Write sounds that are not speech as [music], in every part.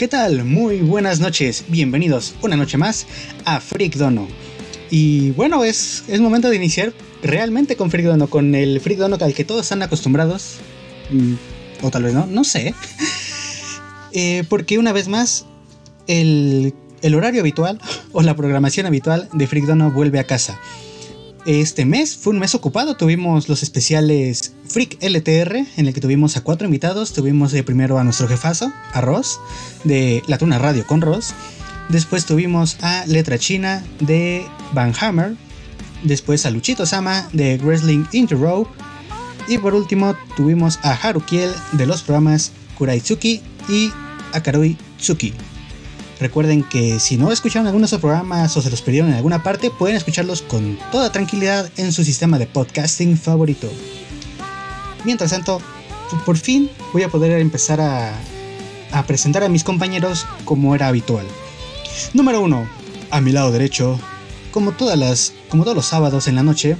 ¿Qué tal? Muy buenas noches, bienvenidos una noche más a Freak Dono. Y bueno, es, es momento de iniciar realmente con Freak Dono, con el Freak Dono al que todos están acostumbrados. Mm, o tal vez no, no sé. [laughs] Eh, porque una vez más, el, el, horario habitual o la programación habitual de Freak Dono vuelve a casa. Este mes fue un mes ocupado, tuvimos los especiales Freak LTR, en el que tuvimos a cuatro invitados. Tuvimos primero a nuestro jefazo, a Ross, de La Tuna Radio con Ross. Después tuvimos a Letra China de Van Hammer. Después a Luchito Sama de Wrestling Into Row. Y por último tuvimos a Harukiel de los programas Kuraitsuki y Akarui Tsuki. Recuerden que si no escucharon algunos de esos programas o se los perdieron en alguna parte, pueden escucharlos con toda tranquilidad en su sistema de podcasting favorito. Mientras tanto, por fin voy a poder empezar a, a presentar a mis compañeros como era habitual. Número 1. A mi lado derecho, como, todas las, como todos los sábados en la noche,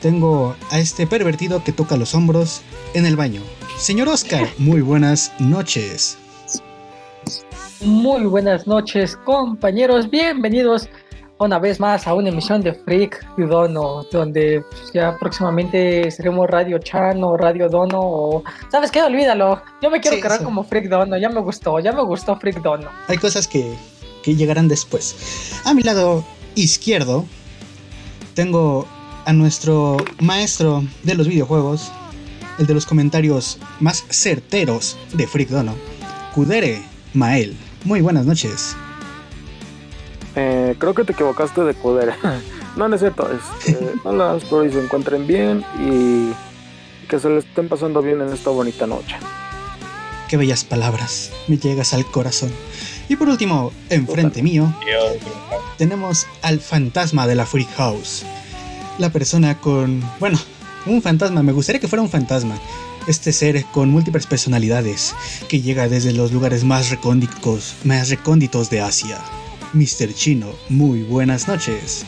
tengo a este pervertido que toca los hombros en el baño. Señor Oscar, [laughs] muy buenas noches. Muy buenas noches, compañeros. Bienvenidos una vez más a una emisión de Freak Dono, donde pues, ya próximamente seremos Radio Chan o Radio Dono o... ¿Sabes qué? Olvídalo. Yo me quiero quedar como Freak Dono. Ya me gustó, ya me gustó Freak Dono. Hay cosas que, que llegarán después. A mi lado izquierdo tengo a nuestro maestro de los videojuegos, el de los comentarios más certeros de Freak Dono, Kudere Mael. Muy buenas noches. Eh, creo que te equivocaste de poder. [laughs] no, no es cierto. Este, [laughs] no espero que se encuentren bien y que se les estén pasando bien en esta bonita noche. Qué bellas palabras. Me llegas al corazón. Y por último, enfrente mío, tenemos al fantasma de la Freak House. La persona con. Bueno, un fantasma. Me gustaría que fuera un fantasma este ser con múltiples personalidades que llega desde los lugares más recónditos, más recónditos de Asia. Mr. Chino, muy buenas noches.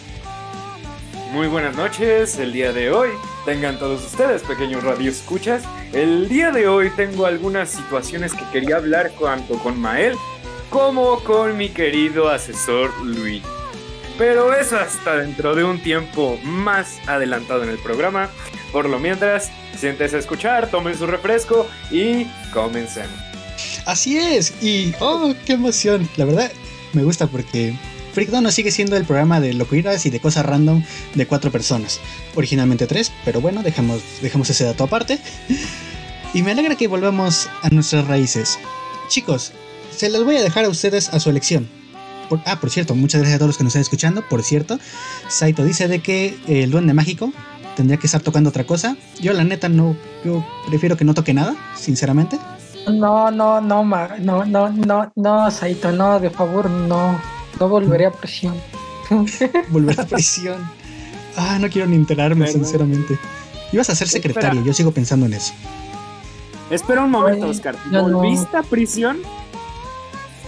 Muy buenas noches, el día de hoy. Tengan todos ustedes, pequeños radioescuchas. El día de hoy tengo algunas situaciones que quería hablar tanto con Mael como con mi querido asesor Luis. Pero eso hasta dentro de un tiempo más adelantado en el programa. Por lo mientras, siéntese a escuchar, tomen su refresco y comencemos. Así es, y oh, qué emoción. La verdad, me gusta porque no sigue siendo el programa de locuras y de cosas random de cuatro personas. Originalmente tres, pero bueno, dejemos, dejemos ese dato aparte. Y me alegra que volvamos a nuestras raíces. Chicos, se las voy a dejar a ustedes a su elección. Ah, por cierto, muchas gracias a todos los que nos están escuchando. Por cierto, Saito dice de que el duende mágico tendría que estar tocando otra cosa. Yo la neta no, yo prefiero que no toque nada, sinceramente. No, no, no, no, no, no, no, Saito, no, de favor, no, no volveré a prisión. [laughs] Volver a prisión. Ah, no quiero ni enterarme, sinceramente. Ibas a ser secretario, yo sigo pensando en eso. Espera un momento, Oscar. ¿Volviste a prisión?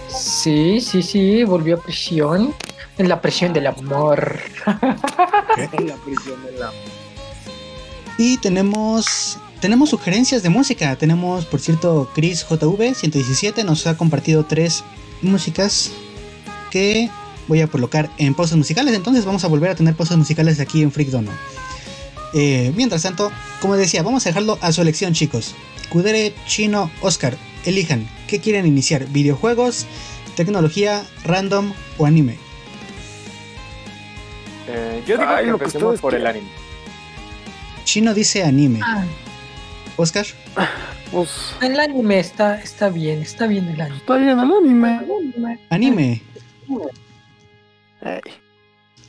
Sí, sí, sí, volvió a prisión. En la prisión del amor. en la prisión del amor. Y tenemos tenemos sugerencias de música. Tenemos, por cierto, Chris JV 117 nos ha compartido tres músicas que voy a colocar en pausas musicales. Entonces vamos a volver a tener pausas musicales aquí en Freak Dono. Eh, mientras tanto, como decía, vamos a dejarlo a su elección, chicos. Kudere, Chino, Oscar, elijan qué quieren iniciar: videojuegos, tecnología, random o anime. Eh, yo digo que empecemos por el anime. Chino dice anime. Ah. Oscar. [laughs] Pues, el anime está, está bien, está bien el anime. Está bien el anime. Anime.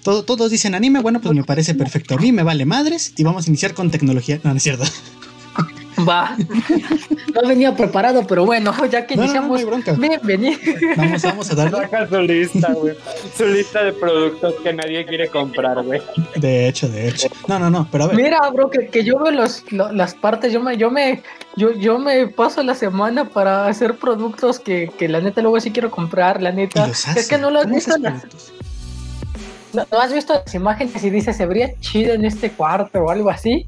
todos dicen anime, bueno, pues me parece perfecto. A mí me vale madres y vamos a iniciar con tecnología. No, no es cierto. Va. No venía preparado, pero bueno, ya que iniciamos. No, bienvenido. Vamos, vamos a darle. Saca su lista, güey. Su lista de productos que nadie quiere comprar, güey. De hecho, de hecho. No, no, no, pero a ver. Mira, bro, que, que yo veo los, las partes, yo me, yo me, yo, yo me paso la semana para hacer productos que, que la neta luego sí quiero comprar, la neta. Es que no lo has visto. ¿No, ¿No has visto las imágenes y dices, se vería chido en este cuarto o algo así?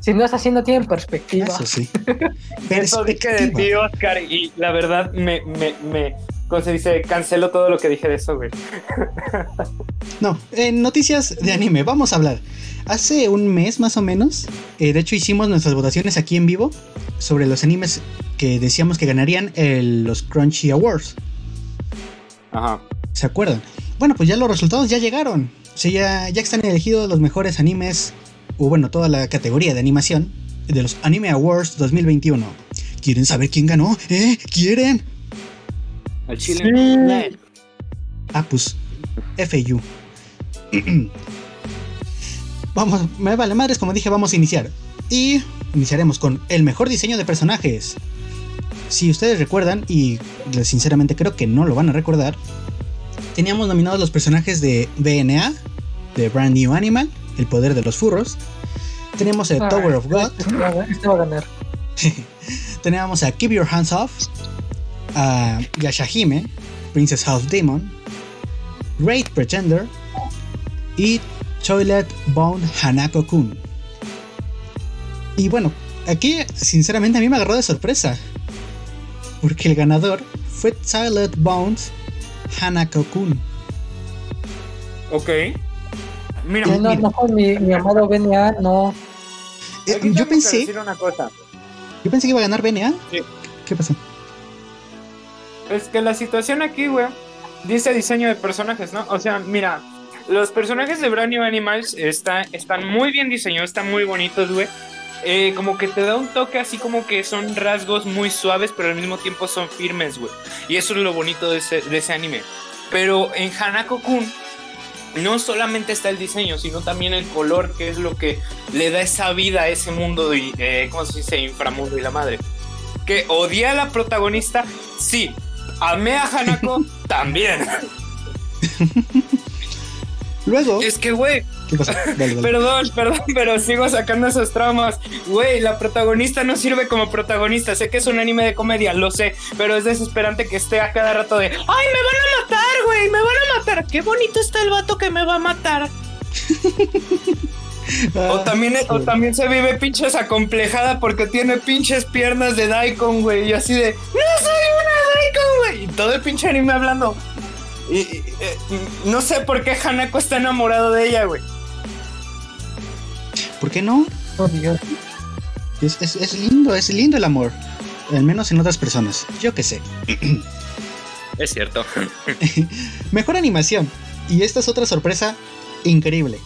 Si no es así, no tienen perspectiva. Eso sí. [laughs] Eso dije de ti, Oscar, y la verdad me, me, me, ¿cómo se dice? Cancelo todo lo que dije de eso, güey. [laughs] no, en noticias de anime, vamos a hablar. Hace un mes más o menos, eh, de hecho hicimos nuestras votaciones aquí en vivo sobre los animes que decíamos que ganarían los Crunchy Awards. Ajá. ¿Se acuerdan? Bueno, pues ya los resultados ya llegaron. O sea, ya, ya están elegidos los mejores animes, o bueno, toda la categoría de animación de los Anime Awards 2021. ¿Quieren saber quién ganó? ¿Eh? ¿Quieren? Al chile. Ah, pues, FU. [clears throat] vamos, me vale madres, como dije, vamos a iniciar. Y iniciaremos con el mejor diseño de personajes. Si ustedes recuerdan, y sinceramente creo que no lo van a recordar, teníamos nominados los personajes de BNA, de Brand New Animal, El Poder de los Furros. Teníamos a Tower of God. Este va a ganar. [laughs] Teníamos a Keep Your Hands Off, a Yashahime, Princess House Demon, Great Pretender y Toilet Bound Hanako-kun. Y bueno, aquí sinceramente a mí me agarró de sorpresa. Porque el ganador fue Toilet Bound Hanako-kun. Ok. Mira, no, no, mi, mi, amado BNA, no. Eh, yo pensé. Yo pensé que iba a ganar BNA. Sí. ¿Qué pasó? Es que la situación aquí, güey, dice diseño de personajes, ¿no? O sea, mira, los personajes de Brand New Animals está, están muy bien diseñados, están muy bonitos, güey. Eh, como que te da un toque así como que son rasgos muy suaves, pero al mismo tiempo son firmes, güey. Y eso es lo bonito de ese, de ese anime. Pero en Hanako-kun no solamente está el diseño, sino también el color, que es lo que le da esa vida a ese mundo, de, eh, ¿cómo se dice? Inframundo y la madre. Que odia a la protagonista, sí, Amé a Hanako [laughs] también. Luego. Es que, güey. [laughs] Perdón, perdón, pero sigo sacando esos traumas. Güey, la protagonista no sirve como protagonista. Sé que es un anime de comedia, lo sé, pero es desesperante que esté a cada rato de. ¡Ay, me van a matar, güey! ¡Me van a matar! ¡Qué bonito está el vato que me va a matar! [laughs] o, también, o también se vive pinches acomplejada porque tiene pinches piernas de Daikon, güey. Y así de, ¡No soy una Daikon, güey! Y todo el pinche anime hablando. Y, eh, no sé por qué Hanako está enamorado de ella, güey. ¿Por qué no? Oh, es, es, lindo, es lindo el amor. Al menos en otras personas. Yo qué sé. [clears throat] Es cierto. [laughs] Mejor animación. Y esta es otra sorpresa increíble.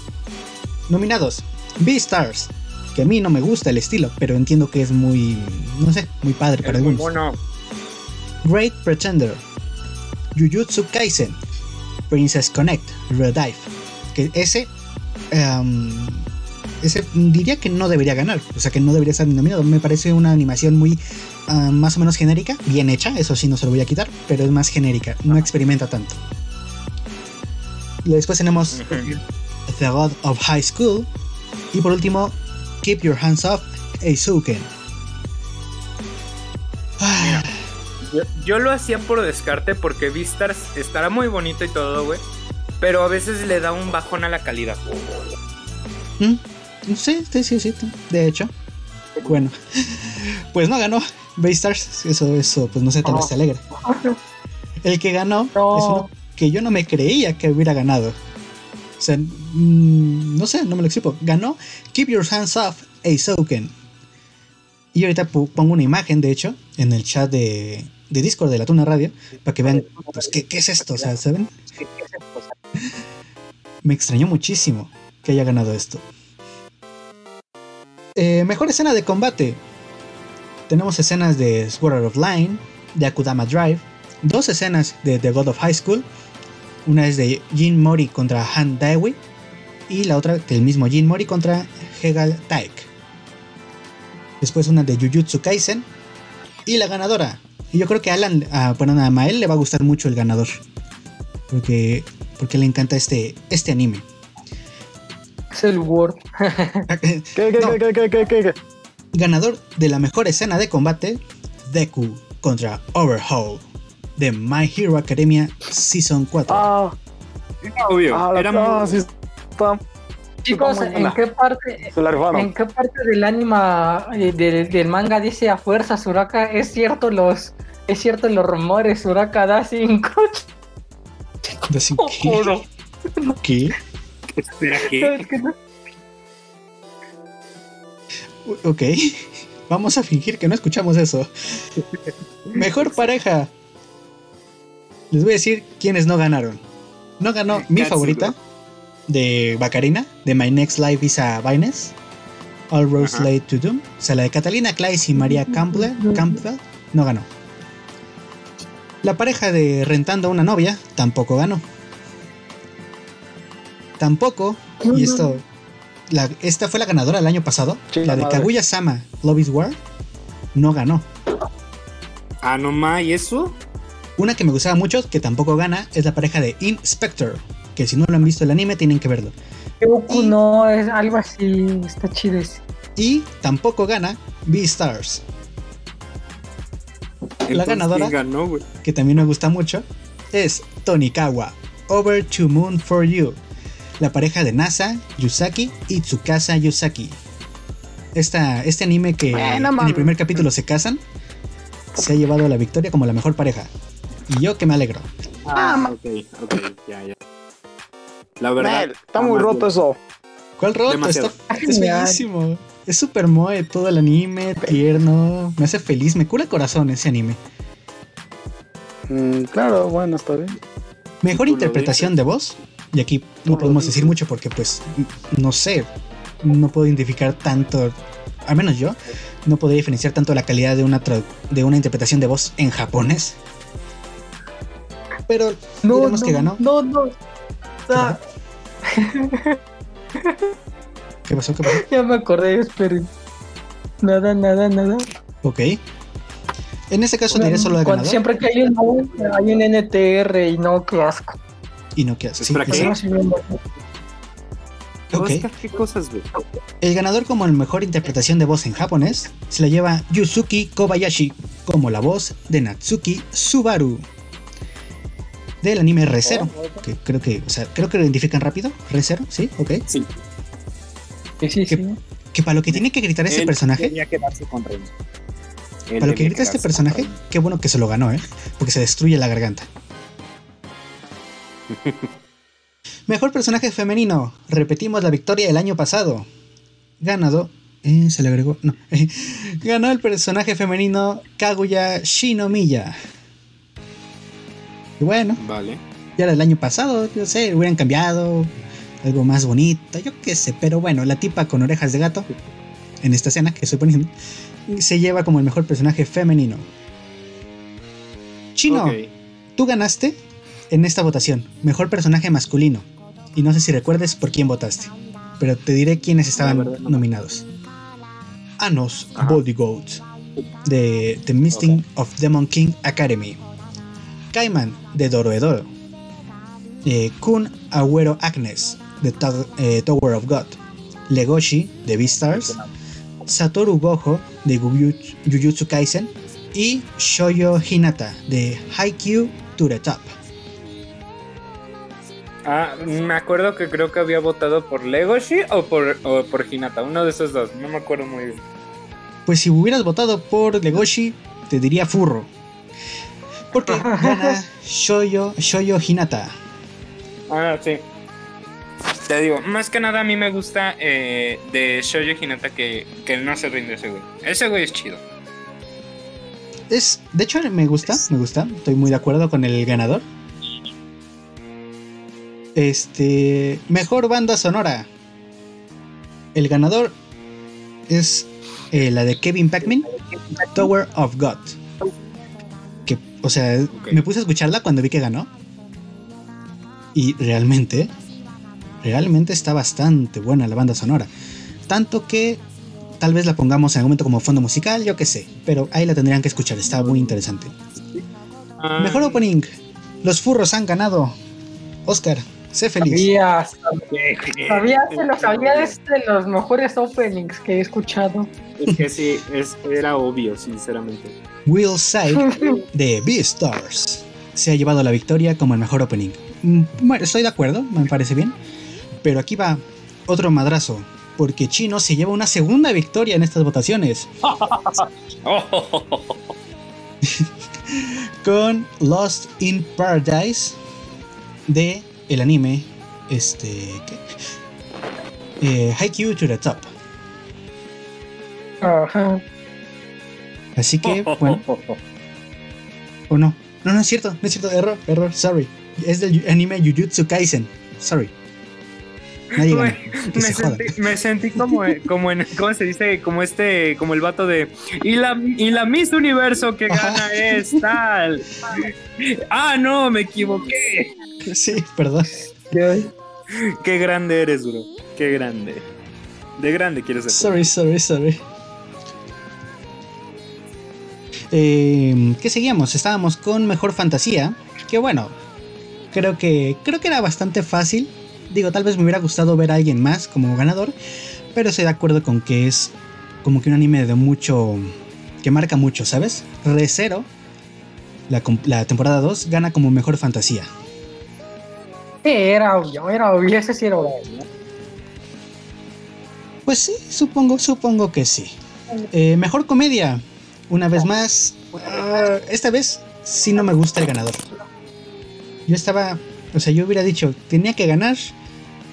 Nominados: Beastars, que a mí no me gusta el estilo, pero entiendo que es muy, no sé, muy padre para algunos. Bueno. Great Pretender, Jujutsu Kaisen, Princess Connect, Redive, que ese, em, ese diría que no debería ganar, o sea que no debería ser nominado. Me parece una animación muy ah, más o menos genérica, bien hecha, eso sí no se lo voy a quitar, pero es más genérica, no experimenta tanto. Y después tenemos The God of High School. Y por último, Keep Your Hands Off, Eizouken. Yo, yo, lo hacía por descarte porque Vistars estará muy bonito y todo, güey. Pero a veces le da un bajón a la calidad. ¿Mm? Sí, sí, sí, sí. De hecho. Bueno. [laughs] Pues no ganó Beastars. Eso, eso, pues no sé, tal vez te alegra. [laughs] El que ganó es uno que yo no me creía que hubiera ganado. O sea, mm, no sé, no me lo explico. Ganó Keep Your Hands Off Eizouken. Y ahorita pongo una imagen, de hecho, en el chat de, de Discord de la Tuna Radio, para que vean, pues, ¿qué, es esto? O sea, ¿saben? [laughs] Me extrañó muchísimo que haya ganado esto. Eh, mejor escena de combate. Tenemos escenas de Sword of Line, de Akudama Drive, dos escenas de The God of High School una es de Jin Mori contra Han Daewi y la otra del mismo Jin Mori contra Hegal Taek. Después una de Jujutsu Kaisen y la ganadora. Y yo creo que a Alan, a, bueno, a Mael le va a gustar mucho el ganador. Porque, porque le encanta este, este anime. Es el Word. [laughs] ¿Qué, qué, qué, Ganador de la mejor escena de combate, Deku contra Overhaul de My Hero Academia Season 4. Ah, obvio. Ah, era muy... sí, Chicos, ¿en qué parte en qué parte del anima eh, del, manga dice a fuerza Suraka es cierto los es cierto los rumores, Uraka da 5. ¿Da 5 qué? ¿Qué? Espera, ¿qué? Ok, vamos a fingir que no escuchamos eso. Mejor pareja. Les voy a decir quiénes no ganaron. No ganó mi favorita de Bacarina, de My Next Life is a Vines. All Roads Lead to Doom. O sea, la de Catalina Clays y María Campbell, Campbell no ganó. La pareja de Rentando a una novia tampoco ganó. Tampoco, y esto, esta fue la ganadora el año pasado, la de Kaguya Sama, Love is War, no ganó. Ah, no más, ¿y eso? Una que me gustaba mucho, que tampoco gana, es la pareja de Inspector, que si no lo han visto el anime tienen que verlo. Goku no, es algo así, está chido ese. Y tampoco gana Beastars. La ganadora, que también me gusta mucho, es Tonikawa, Over to Moon for You, la pareja de NASA, Yusaki y Tsukasa Yusaki. Esta, este anime que en el primer capítulo se casan, se ha llevado la victoria como la mejor pareja. Y yo que me alegro. Ah, ok, ok, ya, ya. La verdad. está muy roto eso. ¿Cuál roto? Está, es bellísimo. Es super moe todo el anime, tierno. Me hace feliz, me cura el corazón ese anime. Mm, claro, bueno, está bien. Mejor interpretación de voz. Y aquí no podemos decir mucho porque, pues, no sé. No puedo identificar tanto. Al menos yo. No podría diferenciar tanto la calidad de una, de una interpretación de voz en japonés. Pero no, diremos que ganó. No, no. ¿Qué pasó? ¿Qué pasó? [laughs] Ya me acordé, esperen. Nada, nada, nada. Ok. En este caso diré solo de ganador. Siempre que hay un, hay un NTR y no, qué asco. Y no, asco. Sí, qué? Okay. ¿Qué cosas, El ganador como el mejor interpretación de voz en japonés se la lleva Yusuki Kobayashi como la voz de Natsuki Subaru del anime ReZero, oh, que creo que, o sea, creo que lo identifican rápido, ReZero, ¿sí? Ok. Sí. Sí, sí, que, para lo que tiene que gritar ese personaje. Tenía que darse contra él. Para lo que grita este personaje, qué bueno que se lo ganó, ¿eh? Porque se destruye la garganta. Mejor personaje femenino. Repetimos la victoria del año pasado. Ganado. Eh, se le agregó. No. [laughs] Ganó el personaje femenino Kaguya Shinomiya. Y bueno. Vale. Ya era el año pasado, yo sé, hubieran cambiado. Algo más bonito, yo qué sé. Pero bueno, la tipa con orejas de gato. En esta escena que estoy poniendo. Se lleva como el mejor personaje femenino. Chino, tú ganaste en esta votación. Mejor personaje masculino. Y no sé si recuerdes por quién votaste. Pero te diré quiénes estaban nominados. Anos Body de The Misting of Demon King Academy. Kaiman de Doroedoro, eh, Kun Agüero Agnes de eh, Tower of God, Legoshi de Beastars, Satoru Gojo de Jujutsu Kaisen y Shoyo Hinata de Haikyuu to the Top. Ah, me acuerdo que creo que había votado por Legoshi o por, o por Hinata, uno de esos dos, no me acuerdo muy bien. Pues si hubieras votado por Legoshi, te diría furro. Porque [laughs] gana Shoyo, Shoyo Hinata. Ah, sí. Te digo, más que nada a mí me gusta eh, de Shoyo Hinata que, que no se rinde ese güey. Ese güey es chido. Es, de hecho, me gusta, me gusta. Estoy muy de acuerdo con el ganador. Este, mejor banda sonora. El ganador es eh, la de Kevin Packman, Tower of God. O sea, me puse a escucharla cuando vi que ganó. Y realmente, realmente está bastante buena la banda sonora. Tanto que tal vez la pongamos en algún momento como fondo musical, yo qué sé. Pero ahí la tendrían que escuchar, está muy interesante. Ah. Mejor opening. Los furros han ganado. Oscar, sé feliz. Sabía, sabía, lo sabía, es de los mejores openings que he escuchado. Es que sí, es, era obvio, sinceramente. Will Side [laughs] de Beastars se ha llevado la victoria como el mejor opening. Mm, bueno, estoy de acuerdo, me parece bien. Pero aquí va otro madrazo, porque Chino se lleva una segunda victoria en estas votaciones. [laughs] [laughs] con Lost in Paradise de el anime este ¿qué? Eh, Haikyuu to the Top. Así que, bueno. [laughs] ¿O no? No, no es cierto, no es cierto, error, error, sorry. Es del anime Jujutsu Kaisen, sorry. Me, sentí, me, sentí, como, como en, ¿cómo se dice? Como este, como el vato de, y la, y la Miss Universo que gana es tal. Ah, no, me equivoqué. Sí, perdón. Qué, grande eres, bro. Qué grande. De grande quieres ser. Sorry, sorry, sorry. Eh, ¿Qué seguíamos? Estábamos con Mejor Fantasía. Que bueno, creo que creo que era bastante fácil. Digo, tal vez me hubiera gustado ver a alguien más como ganador, pero estoy de acuerdo con que es como que un anime de mucho que marca mucho, ¿sabes? Recero la, la temporada 2 gana como Mejor Fantasía. Sí, era obvio, era obvio, ese sí era obvio. Pues sí, supongo, supongo que sí. Eh, mejor comedia, una vez más. Ah, esta vez sí no me gusta el ganador. Yo estaba, o sea, yo hubiera dicho, tenía que ganar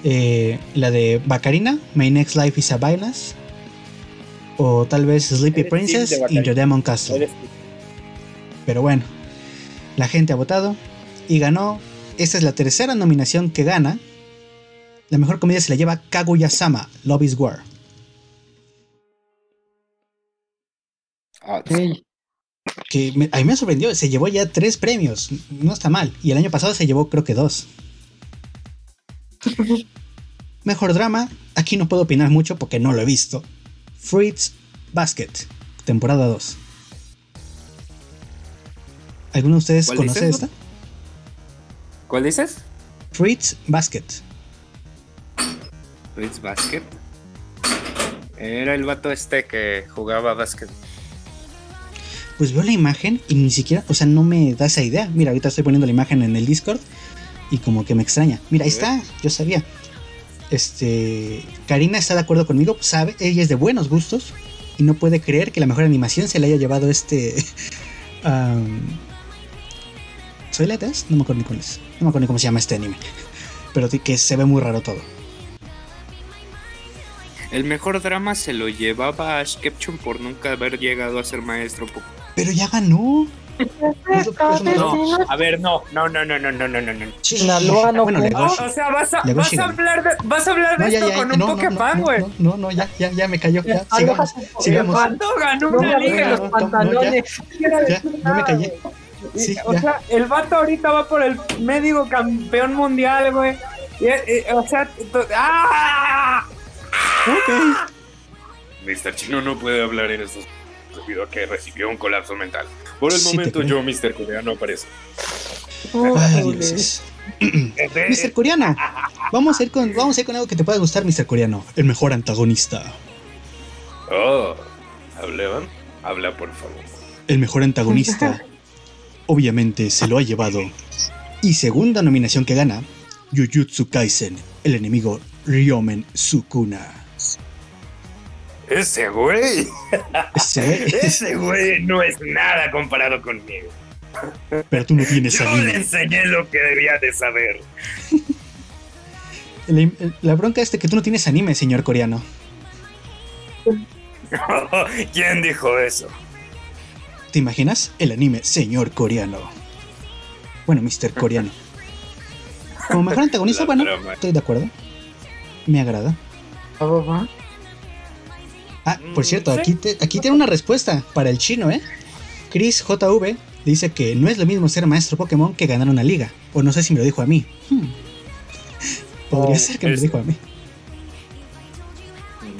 eh, la de Bacarina, My Next Life is a Violence. O tal vez Sleepy Princess y Your Demon Castle. Pero bueno, la gente ha votado y ganó esta es la tercera nominación que gana. La mejor comedia se la lleva Kaguya-sama, Love is War. Que a mí me sorprendió, se llevó ya tres premios, no está mal. Y el año pasado se llevó creo que dos. Mejor drama, aquí no puedo opinar mucho porque no lo he visto. Fruits Basket, temporada 2. ¿Alguno de ustedes conoce esta? ¿Cuál dices? Fritz Basket. Fritz Basket. Era el vato este que jugaba básquet. Pues veo la imagen y ni siquiera, o sea, no me da esa idea. Mira, ahorita estoy poniendo la imagen en el Discord y como que me extraña. Mira, ahí está, yo sabía. Este, Karina está de acuerdo conmigo, sabe, ella es de buenos gustos y no puede creer que la mejor animación se le haya llevado este [laughs] ¿Soy Letes? No me acuerdo ni cuál es. No me acuerdo ni cómo se llama este anime. Pero que se ve muy raro todo. El mejor drama se lo llevaba Ash Ketchum por nunca haber llegado a ser maestro. Pero ya ganó. No, a ver, no, no, no, no, no, no, no, no, no. no bueno, O sea, vas a, vas a hablar de, vas a hablar de esto con un Pokémon, güey. No, no, ya, ya, ya me cayó. Ya, sigamos, sigamos. ¿Cuándo ganó una liga los pantalones? Ya, ya, me callé o sea, el vato ahorita va por el médico campeón mundial, güey. o sea, ¡ah! Ok. Mr. Chino no puede hablar en estos debido a que recibió un colapso mental. Por el momento yo, Mr. Coreano, aparece. Ay, Dios. Mr. Coreano, vamos a, ir con, vamos a ir con algo que te pueda gustar, Mr. Coreano. El mejor antagonista. Oh, ¿hablaban? Habla, por favor. El mejor antagonista [laughs] obviamente se lo ha llevado. Y segunda nominación que gana, Jujutsu Kaisen, el enemigo Ryomen Sukuna. Ese güey. Ese, güey no es nada comparado conmigo. Pero tú no tienes Yo le enseñé lo que debía de saber. [laughs] La, bronca es que tú no tienes anime, señor coreano. [laughs] ¿Quién dijo eso? ¿Te imaginas? El anime Señor Coreano. Bueno, Mr. Coreano. Como mejor [laughs] antagonista, bueno, estoy de acuerdo. Me agrada. Ah, por cierto, aquí, aquí tiene una respuesta para el chino, ¿eh? Chris JV dice que no es lo mismo ser maestro Pokémon que ganar una liga. O no sé si me lo dijo a mí. Hmm. Podría oh, ser que me lo dijo a mí.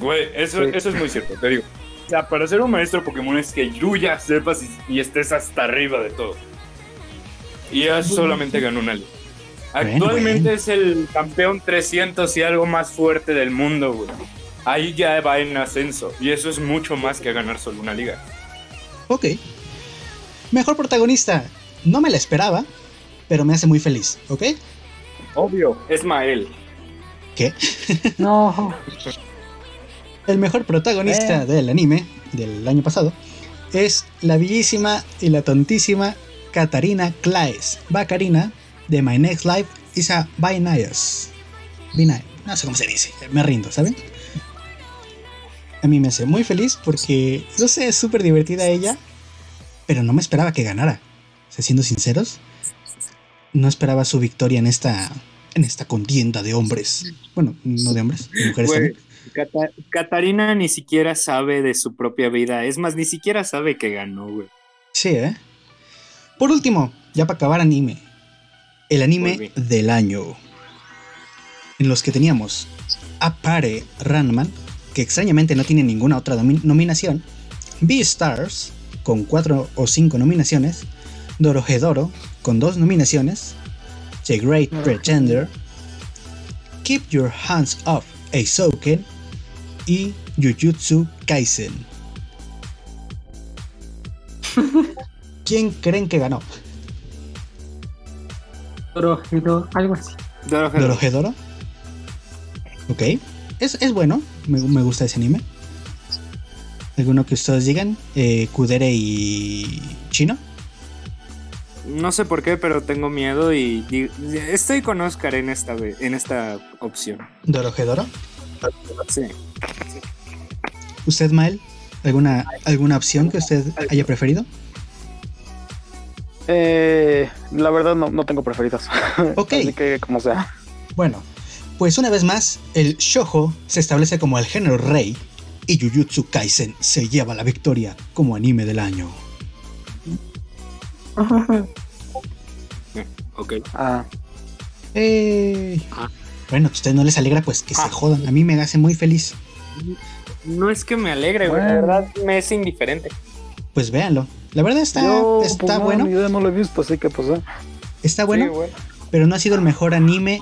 Güey, eso, eso es muy cierto, te digo. O sea, para ser un maestro Pokémon es que tú ya sepas y, estés hasta arriba de todo. Y ya solamente ganó una liga. Actualmente es el campeón 300 y algo más fuerte del mundo, güey. Ahí ya va en ascenso. Y eso es mucho más que ganar solo una liga. Ok. Mejor protagonista. No me la esperaba, pero me hace muy feliz, ¿ok? Obvio, es Mael. ¿Qué? [laughs] No. El mejor protagonista del anime del año pasado es la bellísima y la tontísima Katarina Claes, Bacarina, de My Next Life is a Binayas. No sé cómo se dice, me rindo, ¿saben? A mí me hace muy feliz porque, no sé, es súper divertida ella, pero no me esperaba que ganara. O sea, siendo sinceros, no esperaba su victoria en esta, en esta contienda de hombres. Bueno, no de hombres, de mujeres también. Catarina ni siquiera sabe de su propia vida. Es más, ni siquiera sabe que ganó, güey. Sí, ¿eh? Por último, ya para acabar anime. El anime del año. En los que teníamos Apare Ranman, que extrañamente no tiene ninguna otra nominación. Beastars, con cuatro o cinco nominaciones. Dorohedoro, con dos nominaciones. The Great Pretender. Keep Your Hands Off Eisouken y Jujutsu Kaisen. [laughs] ¿Quién creen que ganó? Dorohedoro, algo así. Dorohedoro. Ok. Es, es bueno. Me, me, gusta ese anime. ¿Alguno que ustedes digan? Eh, Kudere y Chino. No sé por qué, pero tengo miedo y, estoy con Oscar en esta, en esta opción. ¿Dorohedoro? Sí. ¿Usted, Mael? ¿Alguna, ¿Alguna opción que usted haya preferido? Eh, la verdad no, tengo preferidos. [laughs] Ok. Así que como sea. Bueno, pues una vez más, el shojo se establece como el género rey y Jujutsu Kaisen se lleva la victoria como anime del año. [laughs] ok. Ah. Eh, ah. Bueno, a ustedes no les alegra, pues que se ah. jodan. A mí me hace muy feliz. No es que me alegre, güey. La verdad me es indiferente. Pues véanlo. La verdad está, está pues, bueno. no lo he visto, así que pues. Está bueno, pero no ha sido el mejor anime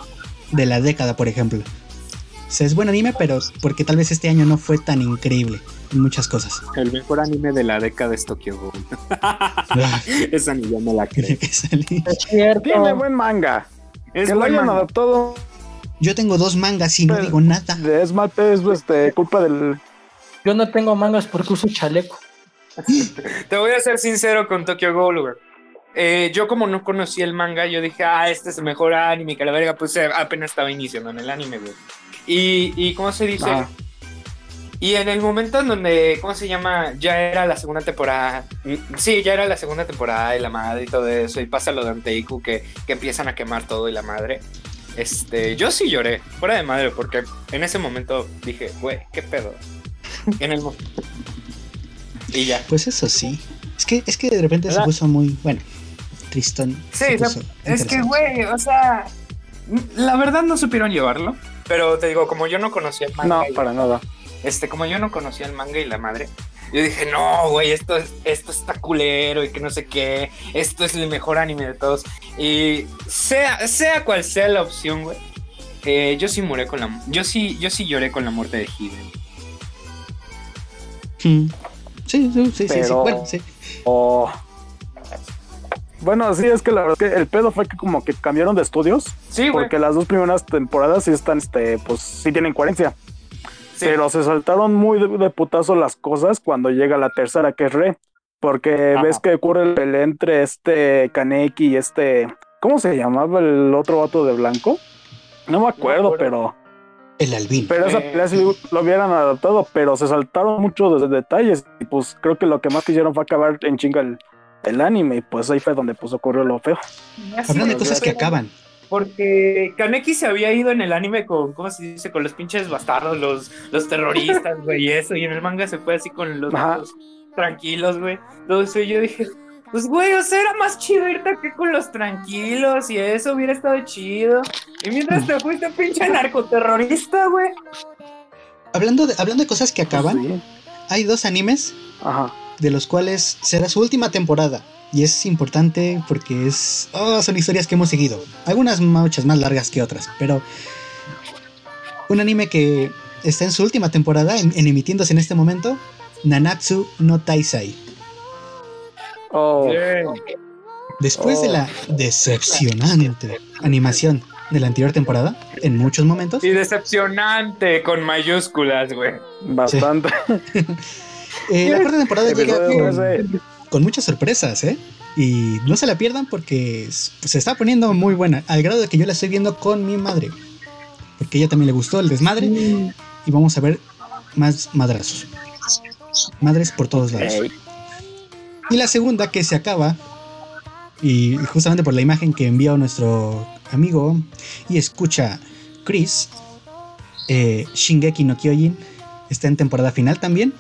de la década, por ejemplo. O sea, es buen anime, pero porque tal vez este año no fue tan increíble en muchas cosas. El mejor anime de la década es Tokyo Ghoul. [laughs] Esa ni yo me la creo. [laughs] Tiene buen manga. Es que lo hayan adaptado yo tengo dos mangas y no digo nada. Es mal, es este, culpa del. Yo no tengo mangas porque uso chaleco. [laughs] Te voy a ser sincero con Tokyo Ghoul, eh, yo como no conocí el manga, yo dije, ah, este es el mejor anime, que la verga, pues eh, apenas estaba iniciando en el anime, güey. Y, y ¿cómo se dice? Y en el momento en donde, ¿cómo se llama? Ya era la segunda temporada. Sí, ya era la segunda temporada y la madre y todo eso. Y pasa lo de Anteiku que, que empiezan a quemar todo y la madre. Este, yo sí lloré, fuera de madre, porque en ese momento dije, güey, qué pedo. En el [laughs] Y ya. Pues eso sí. Es que, es que de repente se puso muy, bueno, tristón. Sí, es que, güey, o sea, la verdad no supieron llevarlo. Pero te digo, como yo no conocía el manga. No, para nada. Este, como yo no conocía el manga y la madre, yo dije, no, güey, esto, esto está culero y que no sé qué. Esto es el mejor anime de todos. Y sea, sea cual sea la opción, güey. Eh, yo sí moré con la. Yo sí, yo sí lloré con la muerte de Hiden. Hmm. Sí, sí, sí, sí, Bueno, sí. Bueno, sí, es que la verdad que el pedo fue que como que cambiaron de estudios. Sí, güey. Porque las dos primeras temporadas sí están, este, pues sí tienen coherencia. Pero se saltaron muy de, putazo las cosas cuando llega la tercera, que es Re. Porque ves que ocurre el pelea entre este Kaneki y este. ¿Cómo se llamaba el otro vato de blanco? No me acuerdo, pero. El albino. Pero esa pelea sí lo hubieran adaptado, pero se saltaron muchos detalles. Y pues creo que lo que más quisieron fue acabar en chinga el, anime. Y pues ahí fue donde pues ocurrió lo feo. Hablando de cosas que acaban. Porque Kaneki se había ido en el anime con, ¿cómo se dice? Con los pinches bastardos, los, los terroristas, güey, y eso. Y en el manga se fue así con los, tranquilos, güey. Entonces yo dije, pues, güey, o sea, era más chido irte aquí con los tranquilos y eso hubiera estado chido. Y mientras te fuiste pinche narcoterrorista, güey. Hablando de, hablando de cosas que acaban, hay dos animes de los cuales será su última temporada. Y es importante porque es. Oh, son historias que hemos seguido. Algunas muchas más largas que otras. Pero. Un anime que está en su última temporada, en, emitiéndose en este momento. Nanatsu no Taisai. Oh. Después de la oh. decepcionante animación de la anterior temporada, en muchos momentos. Y decepcionante con mayúsculas, güey. Bastante. [laughs] Eh, la cuarta temporada llega con, con muchas sorpresas, ¿eh? Y no se la pierdan porque se está poniendo muy buena, al grado de que yo la estoy viendo con mi madre. Porque a ella también le gustó el desmadre. Y vamos a ver más madrazos. Madres por todos lados. Y la segunda que se acaba, y justamente por la imagen que envió nuestro amigo y escucha Chris, eh, Shingeki no Kyojin está en temporada final también.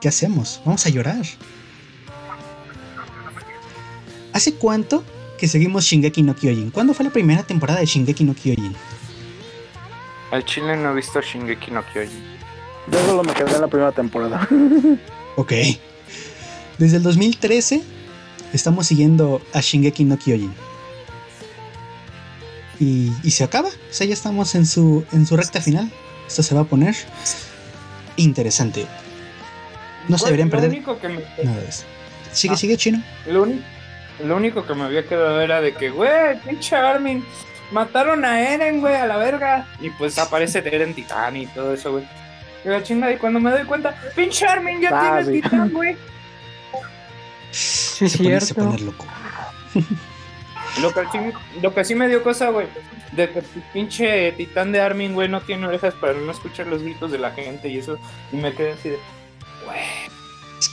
¿Qué hacemos? Vamos a llorar. ¿Hace cuánto que seguimos Shingeki no Kyojin? ¿Cuándo fue la primera temporada de Shingeki no Kyojin? Al chile no he visto Shingeki no Kyojin. Yo solo me quedé en la primera temporada. [laughs] ok. Desde el 2013 estamos siguiendo a Shingeki no Kyojin. Y, y, se acaba. O sea, ya estamos en su, en su recta final. Esto se va a poner interesante. No se deberían perder nada de eso. Sigue, ah. sigue, chino. Lo, lo, único que me había quedado era de que, güey, pinche Armin, mataron a Eren, güey, a la verga. Y pues aparece Eren Titán y todo eso, güey. Y la chingada, y cuando me doy cuenta, pinche Armin ya ah, tiene Titán, güey. Sí, es cierto. Poner loco. [laughs] Lo que, sí, lo que sí me dio cosa, güey, de que pinche titán de Armin, güey, no tiene orejas para no escuchar los gritos de la gente y eso. Y me quedé así de, güey.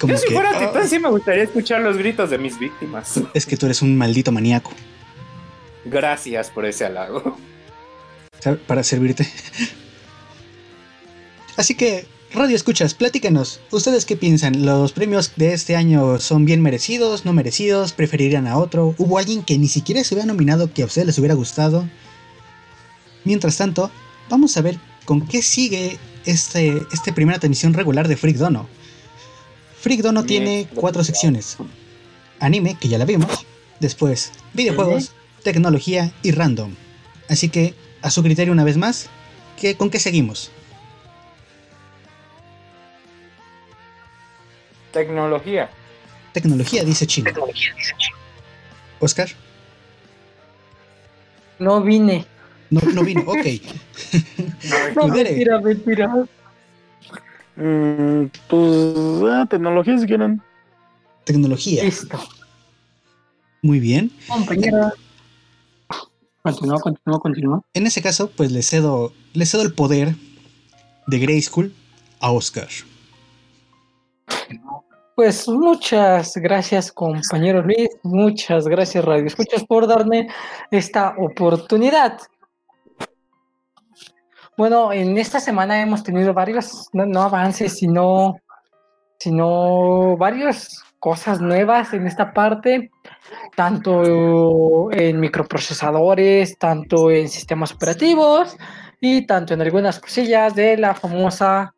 Yo si fuera ah. titán sí me gustaría escuchar los gritos de mis víctimas. [laughs] Es que tú eres un maldito maníaco. Gracias por ese halago. Para servirte. Así que Radio Escuchas, platícanos, ¿ustedes qué piensan? ¿Los premios de este año son bien merecidos, no merecidos? ¿Preferirían a otro? ¿Hubo alguien que ni siquiera se hubiera nominado que a ustedes les hubiera gustado? Mientras tanto, vamos a ver con qué sigue este, esta primera transmisión regular de Freak Dono. Freak Dono tiene cuatro secciones. Anime, que ya la vimos. Después, videojuegos, tecnología y random. Así que, a su criterio una vez más, ¿con qué seguimos? Tecnología. Tecnología, dice Chino. Oscar. No vine. No, no vino, ok. [laughs] no, mentira, mentira. Mm, pues ah, tecnología si quieren. Tecnología. Listo. Muy bien. Compañera. Continúa, continúa, continúa. En ese caso, pues le cedo, le cedo el poder de Grey School a Oscar. Pues muchas gracias, compañero Luis. Muchas gracias, Radio Escuchas, por darme esta oportunidad. Bueno, en esta semana hemos tenido varios, no, avances, sino, sino varias cosas nuevas en esta parte, tanto en microprocesadores, tanto en sistemas operativos y tanto en algunas cosillas de la famosa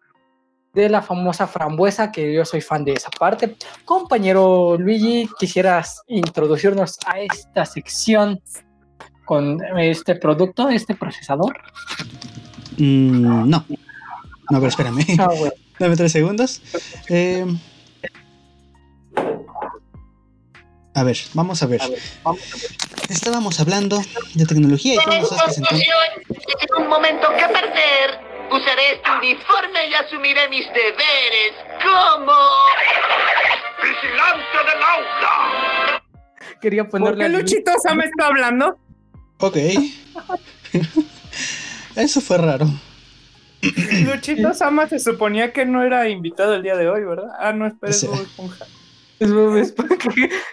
de la famosa frambuesa, que yo soy fan de esa parte. Compañero Luigi, ¿quisieras introducirnos a esta sección con este producto, este procesador? Mm, no. No, pero espérame. Ah, [laughs] Dame tres segundos. Eh, a ver, vamos a ver. Estábamos hablando de tecnología y todos En un momento que perder. Usaré este uniforme y asumiré mis deberes como... ¡Vigilante del aula! Quería ponerle... ¿Por qué Luchito me está hablando? Ok. [laughs] Eso fue raro. Luchito Sama se suponía que no era invitado el día de hoy, ¿verdad? Ah, no, espera, es Bob Esponja. Es Bob Esponja.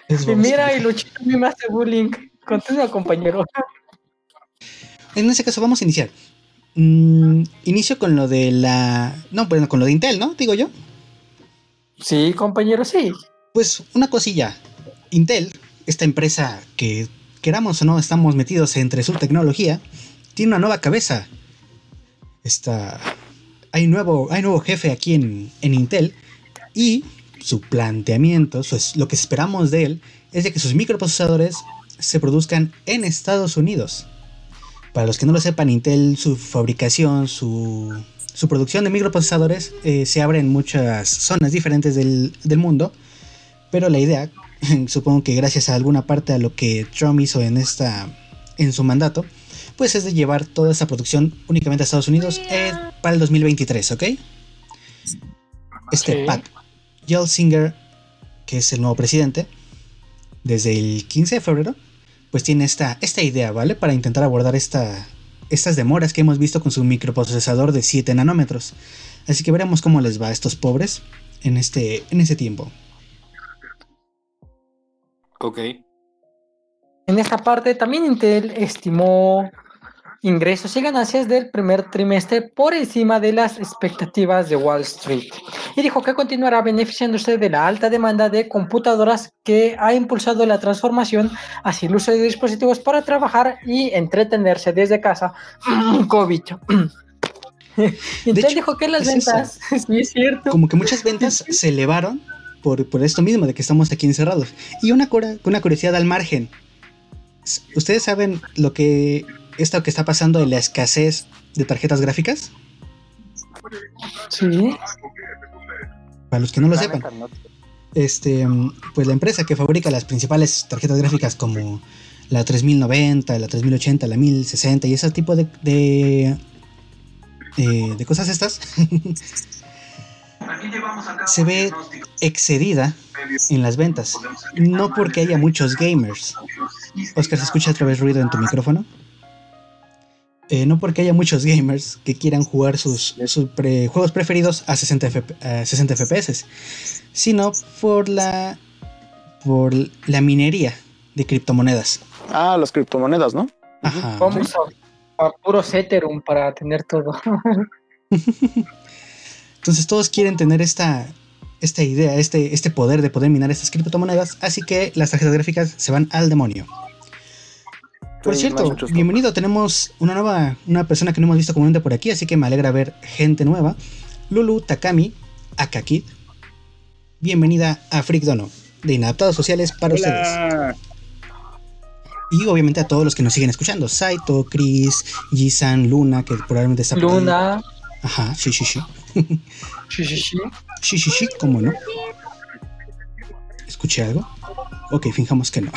y mira, y Luchito me hace bullying. Continúa, compañero. En ese caso, vamos a iniciar. Mm, inicio con lo de la. No, bueno, con lo de Intel, ¿no? Digo yo. Sí, compañero, sí. Pues una cosilla. Intel, esta empresa que queramos o no estamos metidos entre su tecnología, tiene una nueva cabeza. Está. Hay nuevo, hay nuevo jefe aquí en, en Intel. Y su planteamiento, pues, lo que esperamos de él, es de que sus microprocesadores se produzcan en Estados Unidos. Para los que no lo sepan, Intel, su fabricación, su, producción de microprocesadores eh, se abre en muchas zonas diferentes del, mundo. Pero la idea, [laughs] supongo que gracias a alguna parte a lo que Trump hizo en, esta, en su mandato, pues es de llevar toda esa producción únicamente a Estados Unidos eh, para el 2023, ¿ok? Este Pat Gelsinger, que es el nuevo presidente, desde el 15 de febrero, pues tiene esta, esta idea, ¿vale? Para intentar abordar esta, estas demoras que hemos visto con su microprocesador de 7 nanómetros. Así que veremos cómo les va a estos pobres en este, en ese tiempo. Ok. En esta parte también Intel estimó ingresos y ganancias del primer trimestre por encima de las expectativas de Wall Street y dijo que continuará beneficiándose de la alta demanda de computadoras que ha impulsado la transformación hacia el uso de dispositivos para trabajar y entretenerse desde casa. [clears throat] COVID. [clears throat] Intel dijo que las ventas, [laughs] sí es cierto. Como que muchas ventas [laughs] se elevaron por, por, esto mismo, de que estamos aquí encerrados. Y una, una curiosidad al margen. ¿Ustedes saben lo que esto que está pasando en la escasez de tarjetas gráficas? Sí. Para los que no lo sepan. Este, pues la empresa que fabrica las principales tarjetas gráficas como la 3090, la 3080, la 1060 y ese tipo de, de, de cosas estas, se ve excedida en las ventas. No porque haya muchos gamers. Oscar, ¿se escucha otra vez ruido en tu micrófono? Eh, no porque haya muchos gamers que quieran jugar sus, juegos preferidos a 60, 60 FPS, sino por la, por la minería de criptomonedas. Ah, las criptomonedas, ¿no? Ajá. Vamos a, puro Ethereum para tener todo. [laughs] Entonces todos quieren tener esta, esta idea, este, este poder de poder minar estas criptomonedas, así que las tarjetas gráficas se van al demonio. Por cierto, bienvenido. Tenemos una nueva, una persona que no hemos visto comúnmente por aquí, así que me alegra ver gente nueva. Lulu Takami Akakid. Bienvenida a Freak Dono, de Inadaptados Sociales para ustedes. Y obviamente a todos los que nos siguen escuchando. Saito, Chris, Jisan, Luna, que probablemente está por Luna. Ajá, sí, sí, sí. [laughs] sí, sí, sí. Sí, sí, sí, ¿cómo no? ¿Escuché algo? Ok, fijamos que no.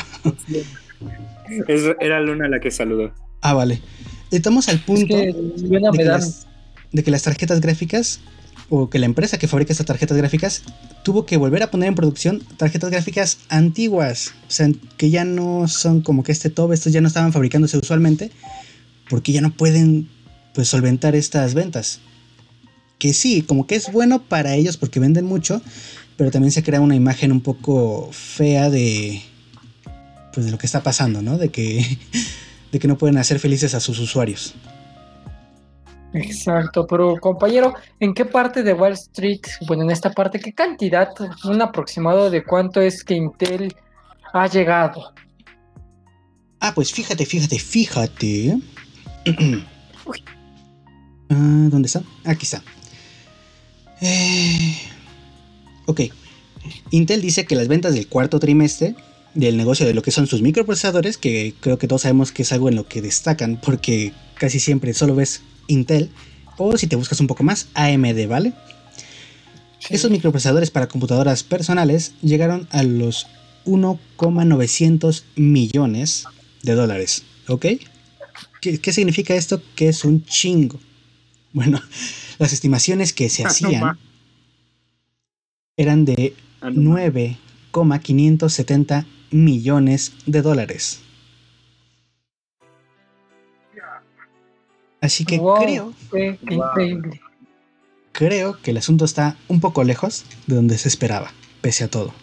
Era Luna la que saludó. Ah, vale. Estamos al punto de, que las, tarjetas gráficas o que la empresa que fabrica estas tarjetas gráficas tuvo que volver a poner en producción tarjetas gráficas antiguas, o sea, que ya no son como que este top, estos ya no estaban fabricándose usualmente, porque ya no pueden pues solventar estas ventas. Que sí, como que es bueno para ellos porque venden mucho, pero también se crea una imagen un poco fea de pues de lo que está pasando, ¿no? De que, [laughs] de que no pueden hacer felices a sus usuarios. Exacto, pero compañero, ¿en qué parte de Wall Street, bueno, en esta parte, qué cantidad, un aproximado de cuánto es que Intel ha llegado? Ah, pues fíjate, fíjate, fíjate. [clears throat] ah, ¿Dónde está? Aquí está. Eh, ok. Intel dice que las ventas del cuarto trimestre del negocio de lo que son sus microprocesadores, que creo que todos sabemos que es algo en lo que destacan, porque casi siempre solo ves Intel, o si te buscas un poco más, AMD, ¿vale? Esos microprocesadores para computadoras personales llegaron a los 1,900 millones de dólares, ¿ok? ¿Qué, ¿Qué, significa esto? Que es un chingo. Bueno, [laughs] las estimaciones que se [laughs] hacían eran de 9,570 millones de dólares. Así que creo. Creo que el asunto está un poco lejos de donde se esperaba, pese a todo.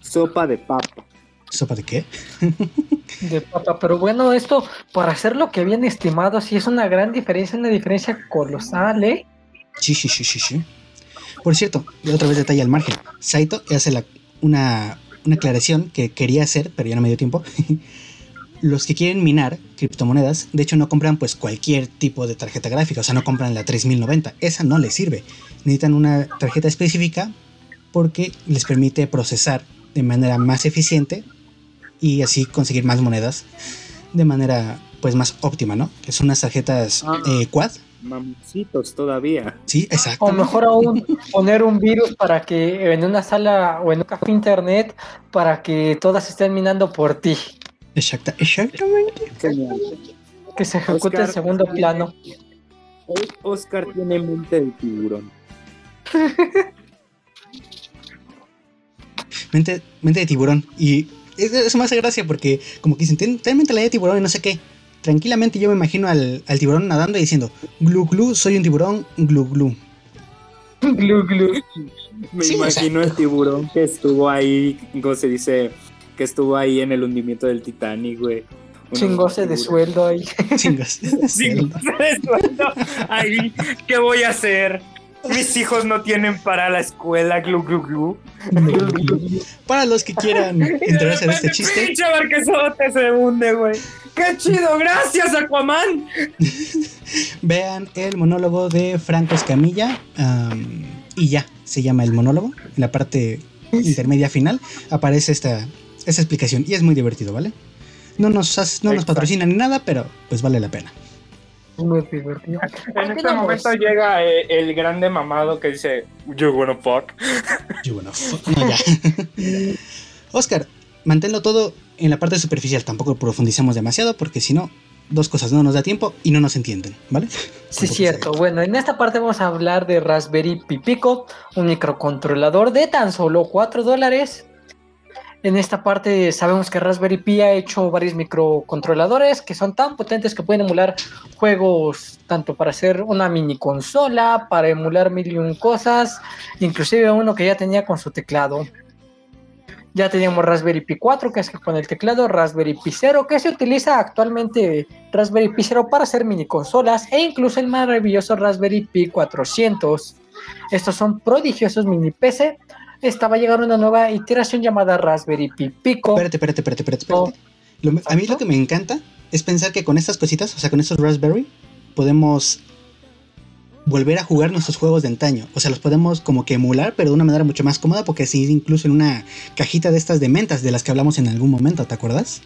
Sopa de papa. ¿Sopa de qué? [laughs] de papa, pero bueno, esto, para hacer lo que habían estimado, sí es una gran diferencia, una diferencia colosal, ¿eh? Sí, sí, sí, sí, sí. Por cierto, otra vez detalle al margen. Saito hace la, una, una aclaración que quería hacer, pero ya no me dio tiempo. [laughs] Los que quieren minar criptomonedas, de hecho no compran pues cualquier tipo de tarjeta gráfica, o sea, no compran la 3090, esa no les sirve. Necesitan una tarjeta específica porque les permite procesar de manera más eficiente y así conseguir más monedas de manera pues más óptima, ¿no? Que son unas tarjetas ah. eh, quad mamoncitos todavía. Sí, exacto. O mejor aún poner un virus para que en una sala o en un café internet para que todas estén minando por ti. Exacta, exactamente. Que se ejecute el segundo plano. Oscar tiene mente de tiburón. [laughs] mente, mente de tiburón. Y eso me hace gracia porque como que dicen, realmente la de tiburón y no sé qué. Tranquilamente yo me imagino al, tiburón nadando y diciendo, glu glu, soy un tiburón, glu glu. Glu glu. Me imagino el tiburón que estuvo ahí, ¿cómo se dice? Que estuvo ahí en el hundimiento del Titanic, güey. Chingose de sueldo ahí. Chingose de sueldo. de sueldo. Ahí, ¿qué voy a hacer? Mis hijos no tienen para la escuela, glu glu glu. Para los que quieran enterarse en este chiste. Pinche barquesote se hunde, güey. ¡Qué chido! ¡Gracias, Aquaman! Vean el monólogo de Franco Escamilla. y ya, se llama el monólogo. En la parte intermedia final aparece esta, esta explicación. Y es muy divertido, ¿vale? No nos, no nos patrocina ni nada, pero pues vale la pena. [laughs] En este momento llega eh, el grande mamado que dice, You wanna fuck. [laughs] You wanna fuck. No, ya. [laughs] Oscar, manténlo todo en la parte superficial. Tampoco profundicemos demasiado porque si no, dos cosas, no nos da tiempo y no nos entienden, ¿vale? Sí, es cierto. Bueno, en esta parte vamos a hablar de Raspberry Pi Pico, un microcontrolador de tan solo 4 dólares en esta parte sabemos que Raspberry Pi ha hecho varios microcontroladores que son tan potentes que pueden emular juegos tanto para hacer una mini consola, para emular mil y un cosas, inclusive uno que ya tenía con su teclado. Ya teníamos Raspberry Pi 4, que es con el teclado, Raspberry Pi 0, que se utiliza actualmente Raspberry Pi 0 para hacer mini consolas, e incluso el maravilloso Raspberry Pi 400. Estos son prodigiosos mini PC estaba llegando una nueva iteración llamada Raspberry Pi Pico. Espérate, espérate, espérate, espérate. Oh. a mí lo que me encanta es pensar que con estas cositas, o sea, con estos Raspberry, podemos volver a jugar nuestros juegos de antaño. O sea, los podemos como que emular, pero de una manera mucho más cómoda, porque así incluso en una cajita de estas de mentas de las que hablamos en algún momento, ¿te acuerdas?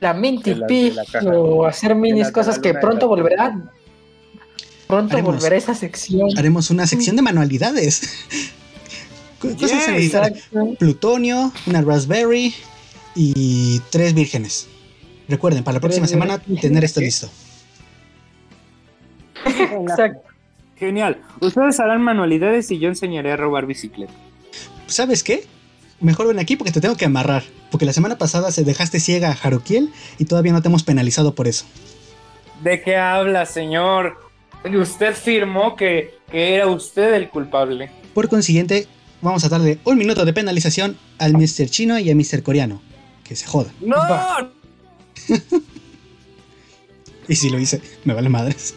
La Minty Pi, o hacer minis, cosas que pronto volverán. Pronto volverá esa sección. Haremos una sección de manualidades. [laughs] Cosas necesitar plutonio, una raspberry y tres vírgenes. Recuerden, para la próxima semana tener esto listo. Exacto. Genial. Ustedes harán manualidades y yo enseñaré a robar bicicleta. ¿Sabes qué? Mejor ven aquí porque te tengo que amarrar. Porque la semana pasada se dejaste ciega a Harukiel y todavía no te hemos penalizado por eso. ¿De qué habla, señor? Usted firmó que, que era usted el culpable. Por consiguiente, vamos a darle un minuto de penalización al Mr. Chino y a Mr. Coreano. Que se joda. ¡No! [laughs] y si lo hice, me vale madres.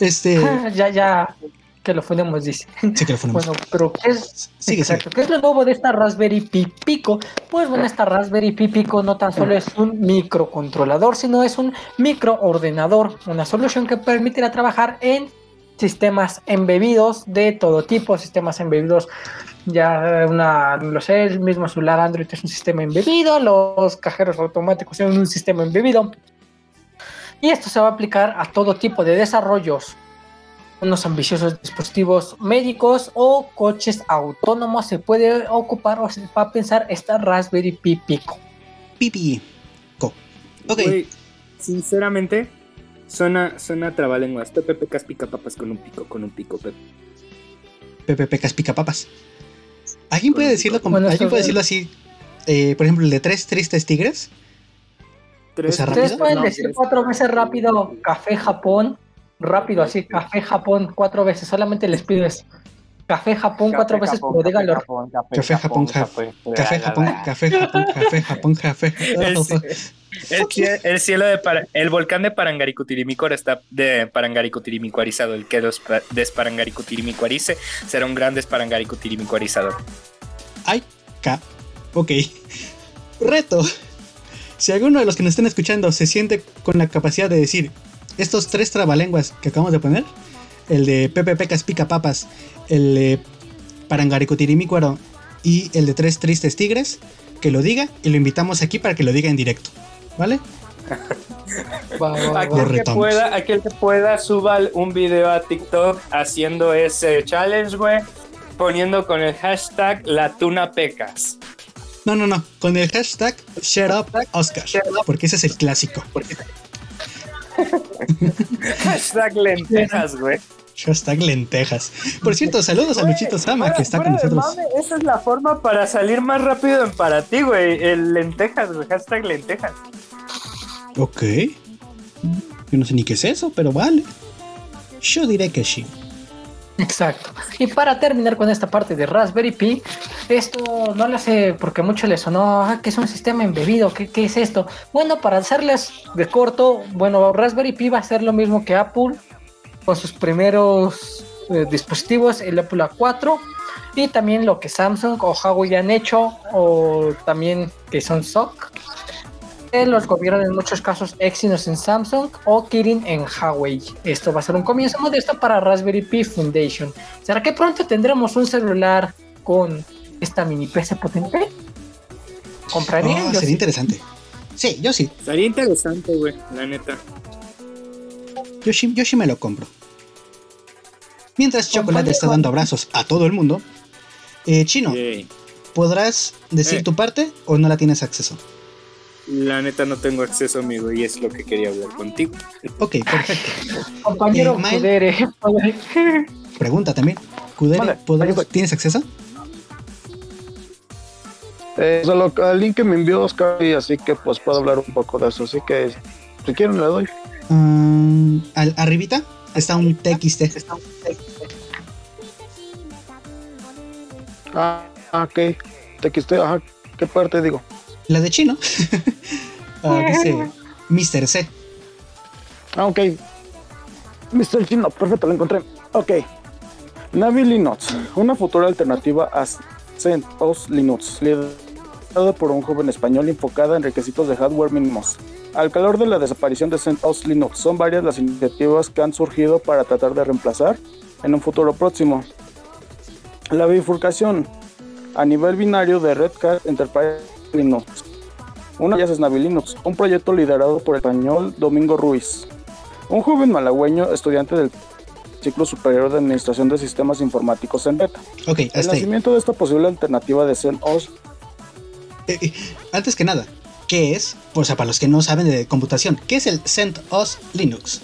Este. [laughs] ya, ya. Que lo fundemos, dice. Sí, que lo fundemos. Bueno, pero ¿qué es, exacto, ¿qué es lo nuevo de esta Raspberry Pi Pico? Pues bueno, esta Raspberry Pi Pico no tan solo es un microcontrolador, sino es un microordenador, una solución que permitirá trabajar en sistemas embebidos de todo tipo, sistemas embebidos, ya una, no lo sé, el mismo celular Android es un sistema embebido, los cajeros automáticos son un sistema embebido. Y esto se va a aplicar a todo tipo de desarrollos, unos ambiciosos dispositivos médicos o coches autónomos. Se puede ocupar o se va a pensar esta Raspberry Pi Pico. Pipico. Ok. sinceramente, Suena, suena trabalenguas. Pepe Pecas pica papas con un pico, con un pico, Pepe. Pepe Pecas pica papas. ¿Alguien puede decirlo como, ¿alguien puede decirlo así? Eh, por ejemplo, el de tres tristes tigres. Tres, Ustedes pueden decir cuatro veces rápido café Japón. Rápido, así, café Japón cuatro veces. Solamente les pido eso. Café Japón cuatro veces, pero díganlo. Café Japón, café Japón, café Japón, café Japón, café. El, cielo de el volcán de Parangaricutirimicor está de Parangaricutirimikuarizado. El que desparangaricutirimikuarice será un gran desparangaricutirimikuarizador. Ay, ca. Ok. Reto. Si alguno de los que nos estén escuchando se siente con la capacidad de decir estos tres trabalenguas que acabamos de poner, el de Pepe Pecas Pica Papas, el de Parangaricutirimícuaro y el de Tres Tristes Tigres, que lo diga y lo invitamos aquí para que lo diga en directo. ¿Vale? [laughs] aquel, que pueda, aquel que pueda suba un video a TikTok haciendo ese challenge, güey, poniendo con el hashtag latunapecas. No, no, no, con el hashtag Shut Up Oscar, porque ese es el clásico. [laughs] hashtag lentejas, güey. Hashtag lentejas. Por cierto, saludos a Luchito Sama, que está con nosotros. esa es la forma para salir más rápido para ti, güey. El lentejas, güey. Hashtag lentejas. Ok. Yo no sé ni qué es eso, pero vale. Yo diré que sí. Exacto. Y para terminar con esta parte de Raspberry Pi, esto no lo sé porque mucho le sonó, ah, que es un sistema embebido, ¿Qué, ¿qué, es esto? Bueno, para hacerles de corto, bueno, Raspberry Pi va a ser lo mismo que Apple con sus primeros eh, dispositivos, el Apple A4 y también lo que Samsung o Huawei han hecho o también que son SOC los gobiernos en muchos casos Exynos en Samsung o Kirin en Huawei. Esto va a ser un comienzo modesto para Raspberry Pi Foundation. ¿Será que pronto tendremos un celular con esta mini PC potente? ¿Compraría? Oh, sería interesante. Sí, yo sí. Sería interesante, güey, la neta. Yo sí, yo sí me lo compro. Mientras Chocolate está dando abrazos a todo el mundo, eh, Chino, ¿podrás decir eh. tu parte o no la tienes acceso? La neta no tengo acceso, amigo, y es lo que quería hablar contigo. Ok, [laughs] perfecto. Compañero eh, Pregunta también. Kudere, ¿tienes acceso? Eh, solo el link que me envió Oscar, así que pues puedo hablar un poco de eso. Así que si quieren le doy. Al, arribita está un TXT. Ah, ok. TXT, ajá. ¿Qué parte digo? La de chino. [laughs] ah, dice Mr. C. Ah, ok. Mr. Chino, perfecto, lo encontré. Ok. Navi Linux, una futura alternativa a CentOS Linux, por un joven español enfocada en requisitos de hardware mínimos. Al calor de la desaparición de CentOS Linux, son varias las iniciativas que han surgido para tratar de reemplazar en un futuro próximo. La bifurcación a nivel binario de Red Hat Enterprise Linux. Una de ellas es Navi Linux, un proyecto liderado por el español Domingo Ruiz, un joven malagüeño estudiante del ciclo superior de administración de sistemas informáticos en Beta. Okay, el nacimiento de esta posible alternativa de CentOS. Eh, eh, antes que nada, ¿qué es? O sea, para los que no saben de computación, ¿qué es el CentOS Linux?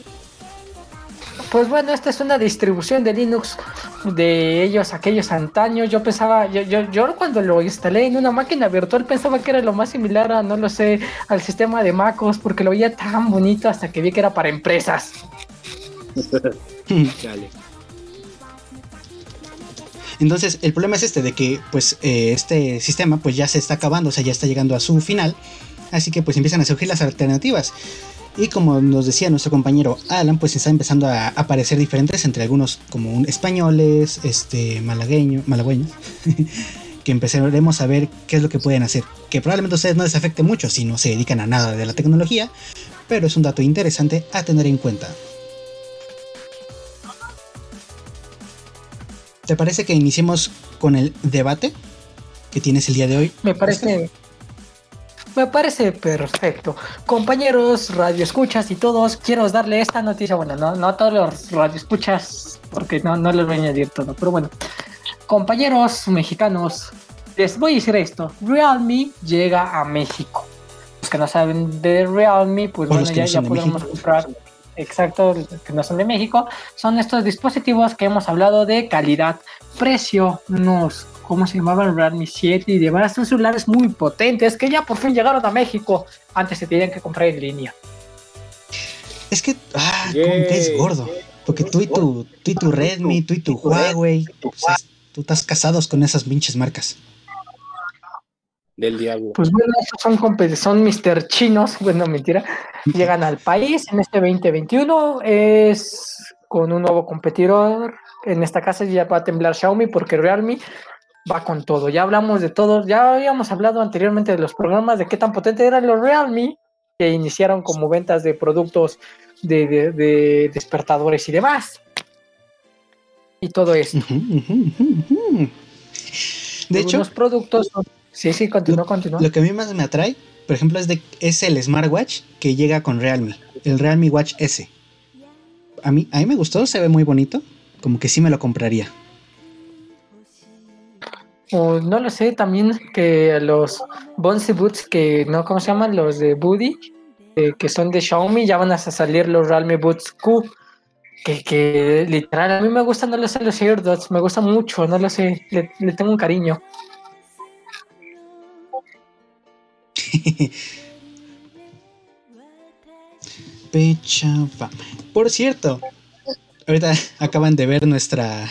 Pues bueno, esta es una distribución de Linux de ellos, aquellos antaños. Yo pensaba, yo, yo, yo cuando lo instalé en una máquina virtual pensaba que era lo más similar a, no lo sé, al sistema de MacOS, porque lo veía tan bonito hasta que vi que era para empresas. [laughs] [laughs] Entonces, el problema es este, de que pues eh, este sistema pues ya se está acabando, o sea, ya está llegando a su final. Así que pues empiezan a surgir las alternativas. Y como nos decía nuestro compañero Alan, pues está empezando a aparecer diferentes entre algunos como españoles, este, malagueños, malagüeños, [laughs] que empezaremos a ver qué es lo que pueden hacer. Que probablemente a ustedes no les afecte mucho si no se dedican a nada de la tecnología, pero es un dato interesante a tener en cuenta. ¿Te parece que iniciemos con el debate que tienes el día de hoy? Me parece, me parece perfecto. Compañeros, radioescuchas y todos, quiero darle esta noticia. Bueno, no, no a todos los radioescuchas, porque no, no les voy a añadir todo, pero bueno. Compañeros mexicanos, les voy a decir esto: Realme llega a México. Los que no saben de Realme, pues bueno, ya, ya podemos comprar. Exacto, que no son de México, son estos dispositivos que hemos hablado de calidad, precio, nos ¿cómo se llamaban? Realme 7 y demás. Son celulares muy potentes que ya por fin llegaron a México. Antes se tenían que comprar en línea. Es que, ah, ¿cómo que es gordo? Porque tú y tu, tú y tu Redmi, tú y tu Huawei, tú estás casados con esas pinches marcas. Del diablo. Pues bueno, estos son, son Mr. Chinos, [laughs] bueno, mentira. Llegan al país en este 2021. Es con un nuevo competidor. En esta casa ya va a temblar Xiaomi porque Realme va con todo. Ya hablamos de todo, ya habíamos hablado anteriormente de los programas, de qué tan potente eran los Realme, que iniciaron como ventas de productos de, despertadores y demás. Y todo esto. De hecho, los productos. Sí, sí, continúa, continúa. Lo que a mí más me atrae, por ejemplo, es, de, es el smartwatch que llega con Realme, el Realme Watch S. A mí, a mí me gustó, se ve muy bonito, como que sí me lo compraría. O no lo sé, también que los Bonsi Boots, que no, ¿cómo se llaman? Los de Buddy, eh, que son de Xiaomi, ya van a salir los Realme Boots Q, que, literal, a mí me gustan, no lo sé, los AirDots, me gusta mucho, no lo sé, le, tengo un cariño. [laughs] Pechava. Por cierto, ahorita acaban de ver nuestra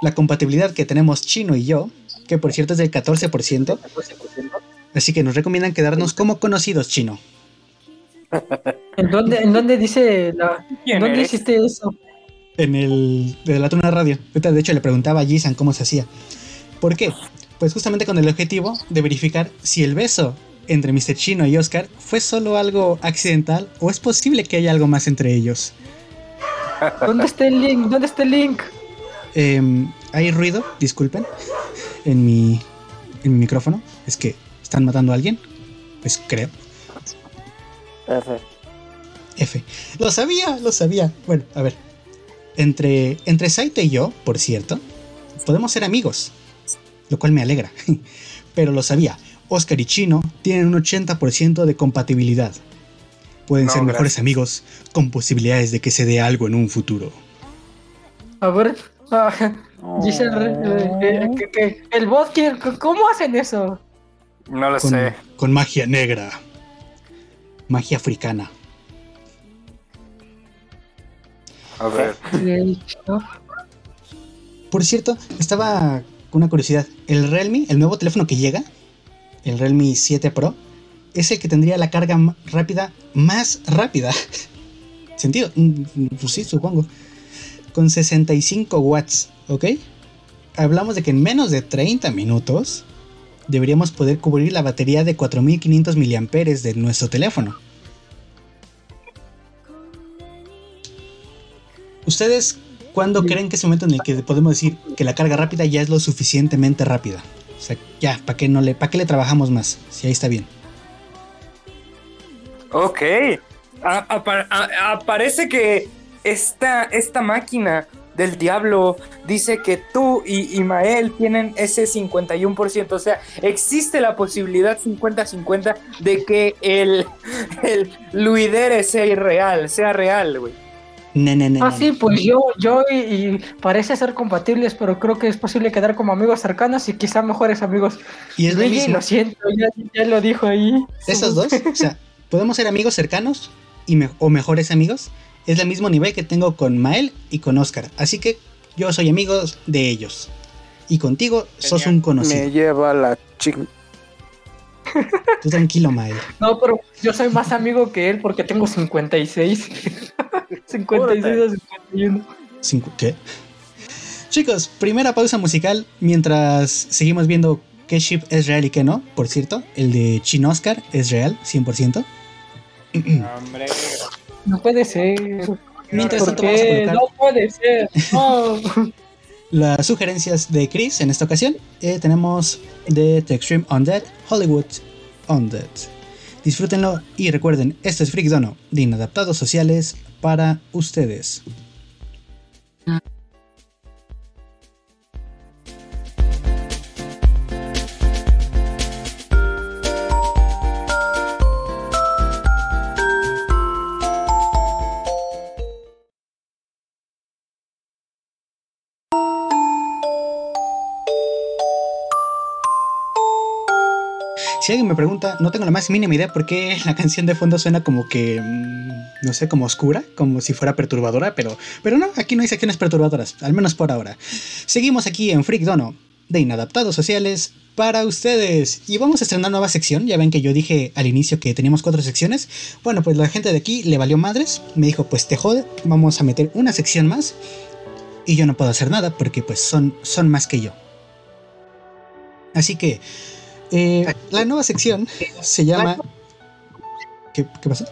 la compatibilidad que tenemos Chino y yo, que por cierto es del 14%. Así que nos recomiendan quedarnos como conocidos, Chino. ¿En dónde, en dónde dice la, ¿en dónde hiciste eso? En el de la Tuna Radio. De hecho, le preguntaba a Jisan cómo se hacía. ¿Por qué? Pues justamente con el objetivo de verificar si el beso entre Mr. Chino y Oscar fue solo algo accidental o es posible que haya algo más entre ellos. ¿Dónde está el link? ¿Dónde está el link? Em, hay ruido, disculpen, en mi, en mi micrófono. Es que están matando a alguien. Pues creo. F. F. Lo sabía, lo sabía. Bueno, a ver. Entre, entre Saito y yo, por cierto, podemos ser amigos. Lo cual me alegra. [laughs] Pero lo sabía. Oscar y Chino tienen un 80% de compatibilidad. Pueden ser mejores amigos con posibilidades de que se dé algo en un futuro. A ver, [laughs] dice eh, eh, el bosque, ¿cómo hacen eso? No lo sé. Con magia negra magia africana. A ver. Por cierto, estaba una curiosidad. El Realme, el nuevo teléfono que llega, el Realme 7 Pro, es el que tendría la carga rápida más rápida. [laughs] ¿Sentido? Mm, pues sí, supongo. Con 65 watts, ¿ok? Hablamos de que en menos de 30 minutos deberíamos poder cubrir la batería de 4500 mAh de nuestro teléfono. ¿Ustedes cuándo creen que es el momento en el que podemos decir que la carga rápida ya es lo suficientemente rápida? O sea, ya, ¿para qué, no le, ¿para qué le trabajamos más? Si ahí está bien. Ok. Aparece que esta, esta máquina del diablo dice que tú y Imael tienen ese 51%. O sea, existe la posibilidad 50-50 de que el, el Luidere sea irreal, sea real, güey. Ah, sí, pues yo, yo y, parece ser compatibles, pero creo que es posible quedar como amigos cercanos y quizá mejores amigos. Y es lo, mismo. lo siento, ya, lo dijo ahí. Esos dos, o sea, podemos ser amigos cercanos y o mejores amigos es el mismo nivel que tengo con Mael y con Oscar. Así que yo soy amigo de ellos. Y contigo sos un conocido. Me lleva la ching. Tú tranquilo, Mael. No, pero yo soy más amigo que él porque tengo 56. 56 a 51. ¿Qué? Chicos, primera pausa musical mientras seguimos viendo qué ship es real y qué no. Por cierto, el de Chin Oscar es real, 100%. Hombre. No puede ser. Mientras tanto, vamos a No puede ser. [laughs] Las sugerencias de Chris en esta ocasión eh, tenemos de The Extreme Undead, Hollywood Undead. Disfrútenlo y recuerden, esto es Freak Dono de Inadaptados Sociales para ustedes. Si alguien me pregunta, no tengo la más mínima idea por qué [laughs] la canción de fondo suena como que, mm, no sé, como oscura, como si fuera perturbadora, pero, pero no, aquí no hay secciones perturbadoras, al menos por ahora. Seguimos aquí en Freak Dono, de Inadaptados Sociales, para ustedes. Y vamos a estrenar nueva sección, ya ven que yo dije al inicio que teníamos cuatro secciones. Bueno, pues la gente de aquí le valió madres, me dijo, pues te jode, vamos a meter una sección más. Y yo no puedo hacer nada porque pues son, son más que yo. Así que eh, la nueva sección se llama. ¿Qué, qué pasa?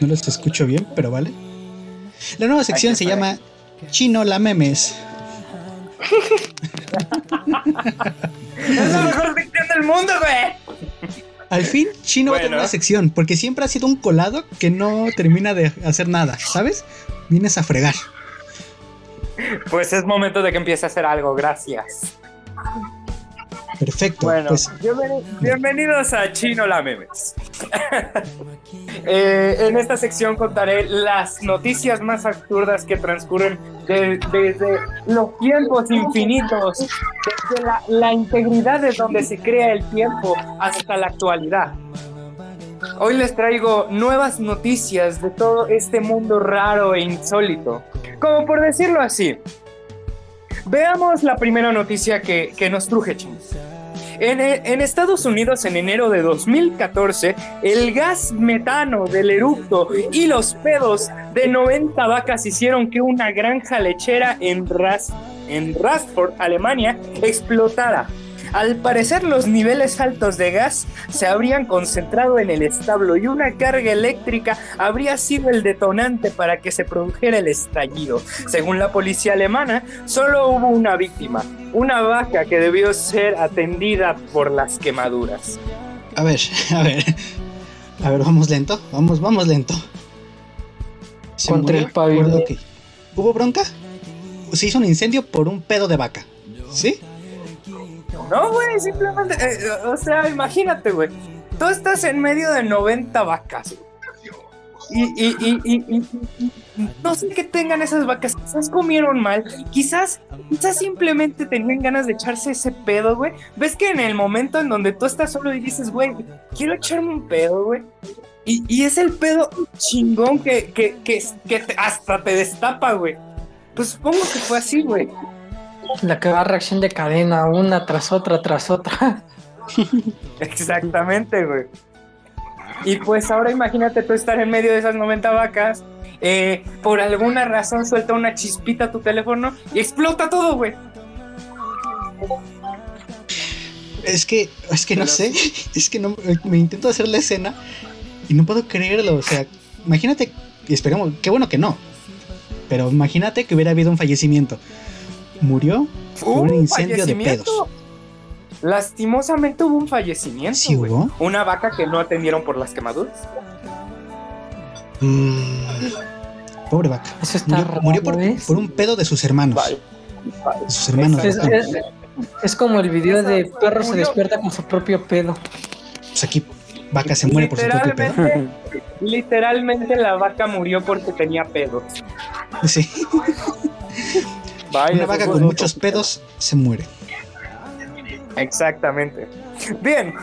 No los escucho bien, pero vale. La nueva sección se llama Chino la memes. es la mejor sección del mundo, güey. Al fin, Chino va a tener una sección, porque siempre ha sido un colado que no termina de hacer nada, ¿sabes? Vienes a fregar. Pues es momento de que empiece a hacer algo, gracias. Perfecto. Bueno, pues... bienvenidos a Chino la Memes. [laughs] Eh, en esta sección contaré las noticias más absurdas que transcurren desde los tiempos infinitos, desde la, la integridad de donde se crea el tiempo hasta la actualidad. Hoy les traigo nuevas noticias de todo este mundo raro e insólito. Como por decirlo así. Veamos la primera noticia que, nos truje, chicos. En, en, Estados Unidos, en enero de 2014, el gas metano del eructo y los pedos de 90 vacas hicieron que una granja lechera en, Ras en Rastford, Alemania, explotara. Al parecer los niveles altos de gas se habrían concentrado en el establo y una carga eléctrica habría sido el detonante para que se produjera el estallido. Según la policía alemana, solo hubo una víctima, una vaca que debió ser atendida por las quemaduras. A ver, [laughs] a ver. A ver, vamos lento, vamos, vamos lento. Contra el pabellón. ¿Hubo bronca? Se hizo un incendio por un pedo de vaca. ¿Sí? No, güey, simplemente, eh, o sea, imagínate, güey. Tú estás en medio de 90 vacas. Y, y, y, y, no sé qué tengan esas vacas. Quizás comieron mal. Quizás, quizás simplemente tenían ganas de echarse ese pedo, güey. Ves que en el momento en donde tú estás solo y dices, güey, quiero echarme un pedo, güey. Y, es el pedo chingón que, que, que, que hasta te destapa, güey. Pues supongo que fue así, güey. La que va a reacción de cadena, una tras otra, tras otra. [laughs] Exactamente, güey. Y pues ahora imagínate tú estar en medio de esas 90 vacas, eh, por alguna razón suelta una chispita a tu teléfono y explota todo, güey. Es que, es que no sé, [laughs] es que no, me intento hacer la escena y no puedo creerlo, o sea, imagínate, y esperemos, qué bueno que no, pero imagínate que hubiera habido un fallecimiento murió por un incendio de pedos. Lastimosamente hubo un fallecimiento. ¿Sí hubo? Una vaca que no atendieron por las quemaduras. Mm, pobre vaca. murió, ¿eh? por, un pedo de sus hermanos. sus hermanos. Es, como el video de perro se despierta con su propio pedo. Pues aquí vaca se muere por su propio pedo. Literalmente la vaca murió porque tenía pedos. [laughs] Sí. Una vaca con muchos pedos se muere. Exactamente. Bien,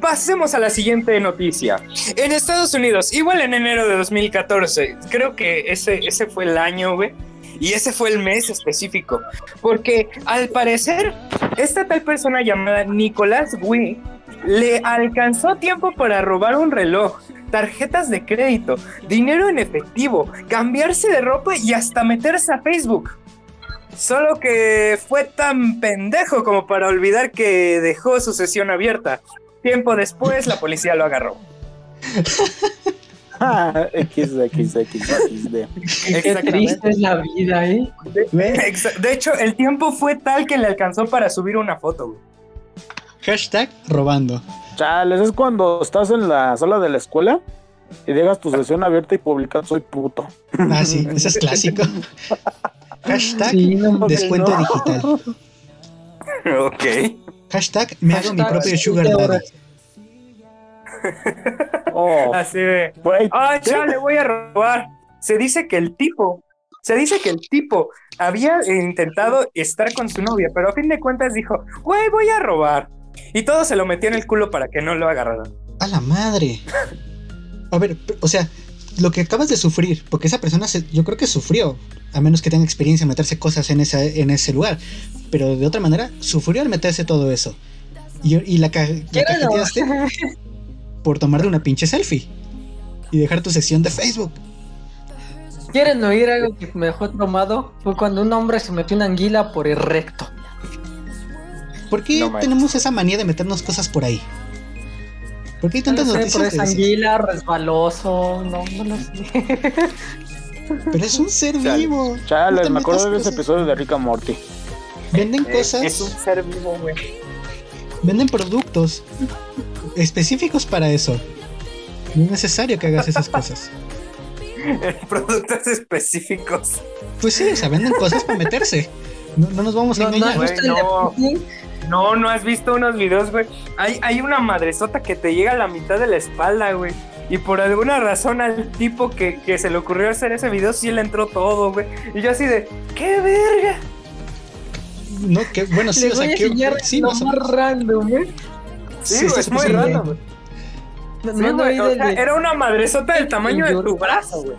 pasemos a la siguiente noticia. En Estados Unidos, igual en enero de 2014, creo que ese, ese fue el año, güey. Y ese fue el mes específico. Porque al parecer, esta tal persona llamada Nicolás Wee le alcanzó tiempo para robar un reloj, tarjetas de crédito, dinero en efectivo, cambiarse de ropa y hasta meterse a Facebook. Solo que fue tan pendejo como para olvidar que dejó su sesión abierta. Tiempo después, la policía lo agarró. [laughs] X, X, X, Qué triste es la vida, ¿eh? De, hecho, el tiempo fue tal que le alcanzó para subir una foto. Hashtag robando. Chales, es cuando estás en la sala de la escuela y dejas tu sesión abierta y publicas soy puto. Ah, sí, ese es clásico. [laughs] Hashtag descuento digital. [laughs] Ok. Hashtag me hago mi propio sugar daddy. Oh. Así de. Ay, ya le voy a robar. Se dice que el tipo. Se dice que el tipo había intentado estar con su novia, pero a fin de cuentas dijo, güey, voy a robar. Y todo se lo metió en el culo para que no lo agarraran. A la madre. A ver, o sea, lo que acabas de sufrir, porque esa persona yo creo que sufrió, a menos que tenga experiencia en meterse cosas en, esa, en ese lugar, pero de otra manera sufrió al meterse todo eso. Y, y la, la por tomarle una pinche selfie y dejar tu sesión de Facebook. ¿Quieren oír algo que me dejó tomado? Fue cuando un hombre se metió una anguila por el recto. ¿Por qué tenemos esa manía de meternos cosas por ahí? ¿Por qué hay tantas noticias? Por esa anguila, resbaloso, no, no lo sé. Pero es un ser vivo. Chale, me acuerdo de ese episodio de Rick Morty. Venden eh, cosas. Es un ser vivo, güey. Venden productos específicos para eso. No es necesario que hagas esas cosas. [laughs] productos específicos. Pues sí, o sea, venden cosas para meterse. No, nos vamos a engañar. ¿No, No, no has visto unos videos, güey. Hay, hay una madresota que te llega a la mitad de la espalda, güey. Y por alguna razón al tipo que, que, se le ocurrió hacer ese video sí le entró todo, güey. Y yo así de, ¡qué verga! No, que bueno, sí, o sea, que sí, más random, güey. Sí, es muy random, güey. No, no, o sea, era una madresota del tamaño de tu brazo, güey.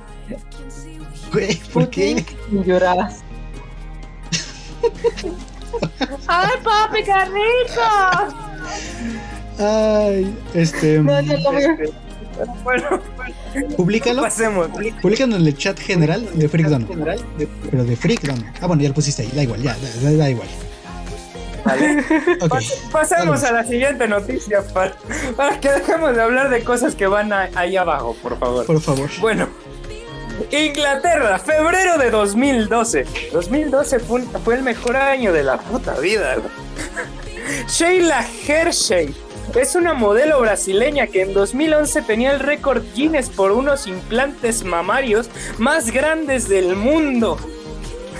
Güey, ¿por qué? Lloras. [laughs] ¡Ay, papi, qué rico! Ay, este. No, no, no, este bueno, Públicalo. Pasemos. Públicalo en el chat general de Freakdown. Pero de Freakdown. Ah, bueno, ya lo pusiste ahí. Da igual, ya, da, da igual. ¿Vale? [laughs] Okay. pasemos a la siguiente noticia para, para, que dejemos de hablar de cosas que van a, ahí abajo, por favor. Por favor. Bueno, Inglaterra, febrero de 2012. 2012 fue, el mejor año de la puta vida. [laughs] Sheila Hershey es una modelo brasileña que en 2011 tenía el récord Guinness por unos implantes mamarios más grandes del mundo.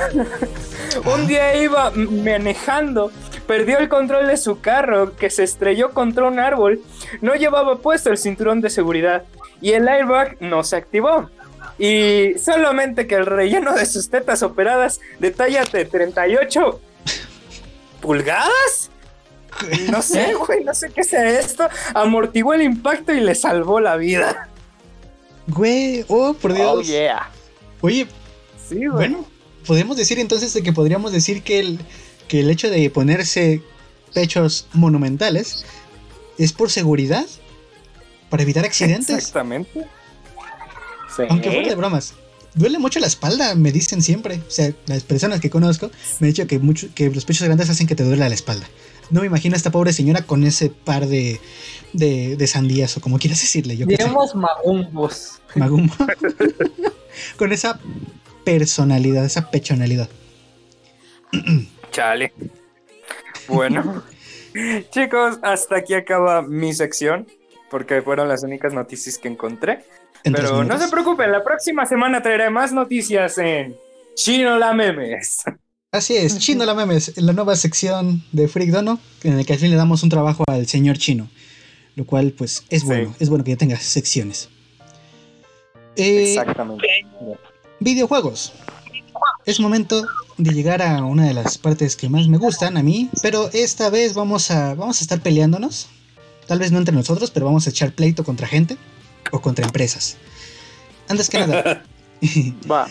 [laughs] un día iba manejando, perdió el control de su carro que se estrelló contra un árbol, no llevaba puesto el cinturón de seguridad y el airbag no se activó. Y solamente que el relleno de sus tetas operadas de talla de 38 pulgadas. No [laughs] sé, güey, no sé qué sea esto. Amortiguó el impacto y le salvó la vida. Güey, oh, por Dios. Oh, yeah. Oye, sí, güey. Bueno, podemos decir entonces de que podríamos decir que el, que el hecho de ponerse pechos monumentales es por seguridad, para evitar accidentes. Exactamente. Aunque fuera de bromas. Duele mucho la espalda, me dicen siempre. O sea, las personas que conozco me han dicho que, mucho, que los pechos grandes hacen que te duele la espalda. No me imagino a esta pobre señora con ese par de, de, sandías o como quieras decirle. Yo Digamos magumbos. Magumbo. [laughs] con esa personalidad, esa pechonalidad. Chale. Bueno. Chicos, hasta aquí acaba mi sección, porque fueron las únicas noticias que encontré. Pero no se preocupen, la próxima semana traeré más noticias en Chino la Memes. Así es, Chino la Memes, en la nueva sección de Freak Dono, en la que al fin le damos un trabajo al señor Chino. Lo cual, pues, es bueno, es bueno que ya tenga secciones. Eh, Exactamente. Videojuegos. Es momento de llegar a una de las partes que más me gustan a mí, pero esta vez vamos a, vamos a estar peleándonos. Tal vez no entre nosotros, pero vamos a echar pleito contra gente o contra empresas. Antes que nada, [laughs] [laughs] Va.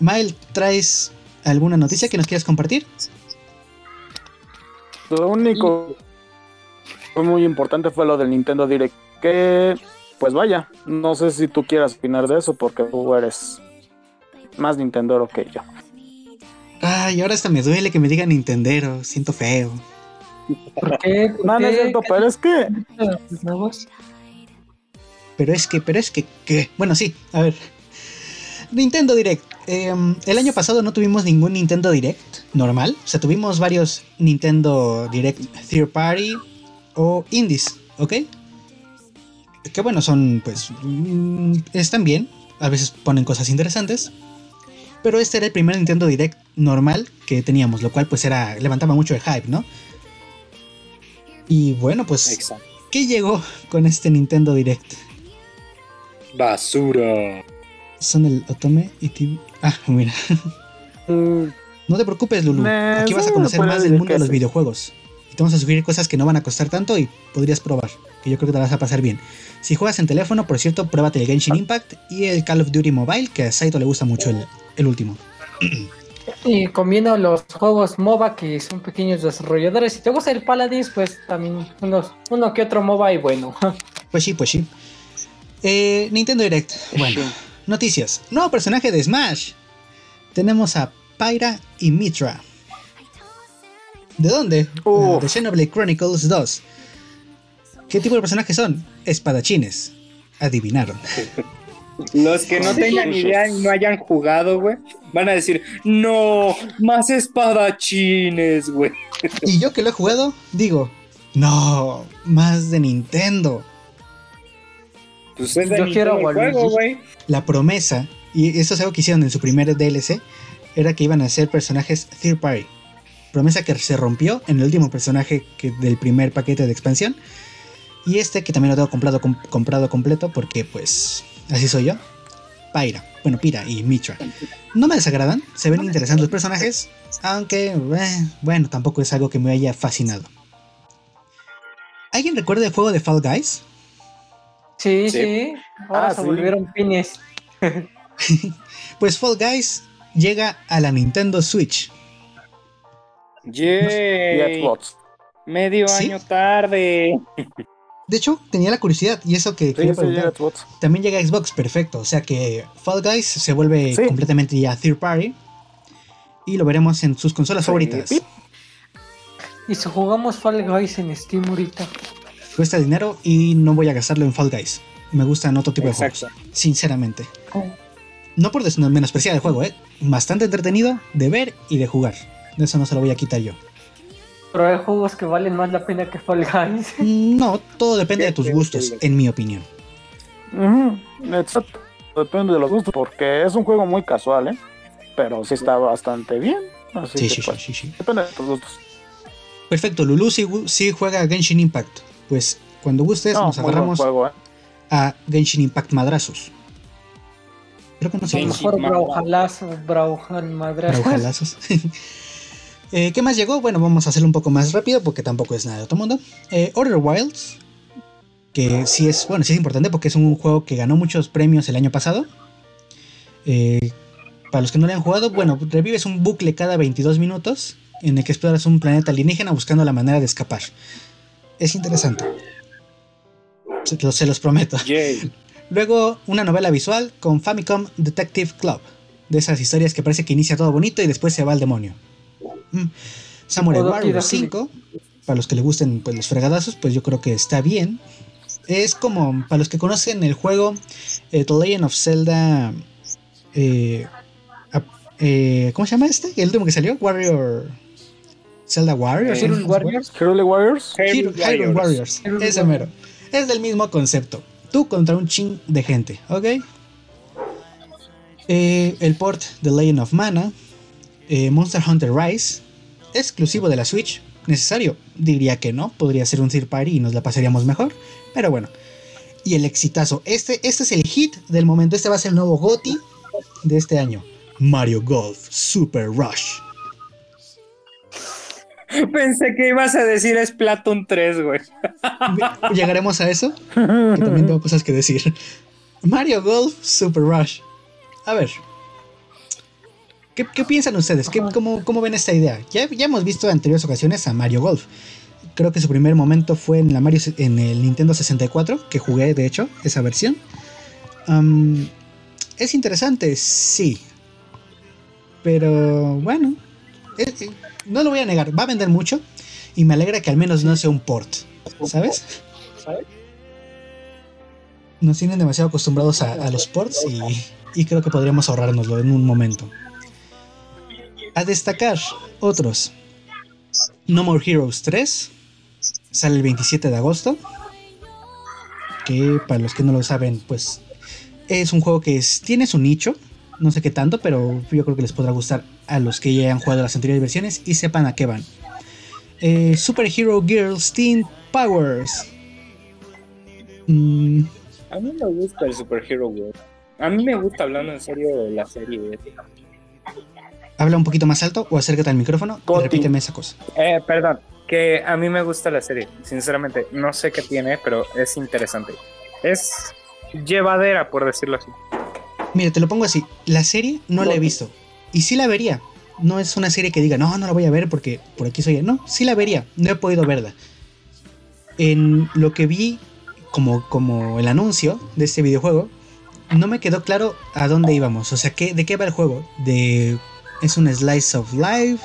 Mael, ¿traes alguna noticia que nos quieras compartir? Lo único fue muy importante fue lo del Nintendo Direct. Que, pues vaya, no sé si tú quieras opinar de eso porque tú eres más Nintendero que yo. Ay, ahora hasta me duele que me digan Nintendero, siento feo. ¿Por qué? no, no es cierto, pero es que pero es que, pero es que, ¿qué? Bueno, sí, a ver. Nintendo Direct. Em, el año pasado no tuvimos ningún Nintendo Direct normal. O sea, tuvimos varios Nintendo Direct Third Party o Indies, ¿ok? Que bueno, son, pues, mm, están bien. A veces ponen cosas interesantes. Pero este era el primer Nintendo Direct normal que teníamos, lo cual pues era, levantaba mucho el hype, ¿no? Y bueno, pues, ¿qué llegó con este Nintendo Direct? Basura. Son el Otome y TV. Ah, [laughs] mira. Mm. no te preocupes, Lulu. Aquí vas a conocer más del mundo de los videojuegos. Y te vamos a subir cosas que no van a costar tanto y podrías probar. Que yo creo que te vas a pasar bien. Si juegas en teléfono, por cierto, pruébate el Genshin ah. Impact y el Call of Duty Mobile, que a Saito le gusta mucho el, el último. Y combino los juegos MOBA que son pequeños desarrolladores. Si te gusta el Paladins, pues también unos, uno que otro MOBA y bueno. [laughs] Pues sí, pues sí. Eh, Nintendo Direct. Bueno, noticias. Nuevo personaje de Smash. Tenemos a Pyra y Mitra. ¿De dónde? Uh, de Xenoblade Chronicles 2. ¿Qué tipo de personajes son? Espadachines. Adivinaron. [laughs] Los que no tengan idea y no hayan jugado, güey, van a decir, no, más espadachines, güey. Y yo que lo he jugado, digo, no, más de Nintendo. Pues yo quiero juego, güey. La promesa, y eso es algo que hicieron en su primer DLC, era que iban a ser personajes third party. promesa que se rompió en el último personaje que, del primer paquete de expansión. Y este que también lo tengo comprado, comprado completo porque pues así soy yo. Pyra, bueno, Pira y Mitra. No me desagradan, se ven interesantes los personajes, aunque eh, bueno, tampoco es algo que me haya fascinado. ¿Alguien recuerda el juego de Fall Guys? Sí, sí. Ahora ah, se volvieron pines. [laughs] pues Fall Guys llega a la Nintendo Switch. Yay. Medio año tarde. De hecho, tenía la curiosidad y eso que también llega a Xbox, perfecto. O sea que Fall Guys se vuelve completamente ya third party y lo veremos en sus consolas favoritas. Y si jugamos Fall Guys en Steam ahorita. Cuesta dinero y no voy a gastarlo en Fall Guys. Me gustan otro tipo de juegos, sinceramente. Oh. No por menospreciar el juego, ¿eh? Bastante entretenido de ver y de jugar. De eso no se lo voy a quitar yo. Pero hay juegos que valen más la pena que Fall Guys. No, todo depende de tus gustos, en mi opinión. Exacto. Depende de los gustos, porque es un juego muy casual, ¿eh? Pero sí está bastante bien. sí, sí, pues, sí, sí, Depende de tus gustos. Perfecto, Lulu sí, juega Genshin Impact. Pues cuando gustes nos agarramos ¿eh? a Genshin Impact Madrazos. Creo que no sé. Mejor Braujalazos, Madrazos. [laughs] Eh, ¿Qué más llegó? Bueno, vamos a hacerlo un poco más rápido porque tampoco es nada de otro mundo. Eh, Order Wilds, que sí es, bueno, sí es importante porque es un juego que ganó muchos premios el año pasado. Eh, para los que no le han jugado, bueno, revives un bucle cada 22 minutos en el que exploras un planeta alienígena buscando la manera de escapar. Es interesante. Se, los prometo. [laughs] Luego, una novela visual con Famicom Detective Club. De esas historias que parece que inicia todo bonito y después se va al demonio. Mm. Samurai Warriors 5, para los que le gusten pues, los fregadazos, pues yo creo que está bien. Es como, para los que conocen el juego eh, The Legend of Zelda. Eh, eh, ¿Cómo se llama este? El último que salió, Warrior. Zelda Warriors. Hero Warriors. Hero Warriors. Hero Warriors. Ese mero. Es del mismo concepto. Tú contra un ching de gente, ¿ok? el port The Legend of Mana eh, Monster Hunter Rise, exclusivo de la Switch, necesario. Diría que no, podría ser un third party y nos la pasaríamos mejor, pero bueno. Y el exitazo, este, este es el hit del momento, este va a ser el nuevo GOTI de este año. Mario Golf Super Rush. [laughs] Pensé que ibas a decir Splatoon 3, güey. [laughs] Llegaremos a eso, que también tengo cosas que decir. Mario Golf Super Rush. A ver, ¿Qué, piensan ustedes? cómo, ven esta idea? Ya, ya hemos visto en anteriores ocasiones a Mario Golf. Creo que su primer momento fue en, la Mario, en el Nintendo 64, que jugué de hecho esa versión. es interesante, sí. Pero bueno, no lo voy a negar, va a vender mucho y me alegra que al menos no sea un port, ¿sabes? Nos tienen demasiado acostumbrados a, los ports y, y creo que podríamos ahorrárnoslo en un momento. A destacar otros. No More Heroes 3 sale el 27 de agosto. Que para los que no lo saben, pues es un juego que tiene su nicho. No sé qué tanto, pero yo creo que les podrá gustar a los que ya hayan jugado las anteriores versiones y sepan a qué van. Eh, Super Hero Girls Teen Powers. Mm. A mí me gusta el Super Hero Girl. A mí me gusta hablando en serio la serie habla un poquito más alto o acércate al micrófono y repíteme esa cosa. Eh, perdón, que a mí me gusta la serie, sinceramente. No sé qué tiene, pero es interesante. Es llevadera, por decirlo así. Mira, te lo pongo así. La serie no la he visto. Y sí la vería. No es una serie que diga, no, no la voy a ver porque por aquí soy. No, sí la vería. No he podido verla. En lo que vi como, como el anuncio de este videojuego, no me quedó claro a dónde íbamos. O sea, ¿qué, ¿de qué va el juego? ¿De es un slice of life,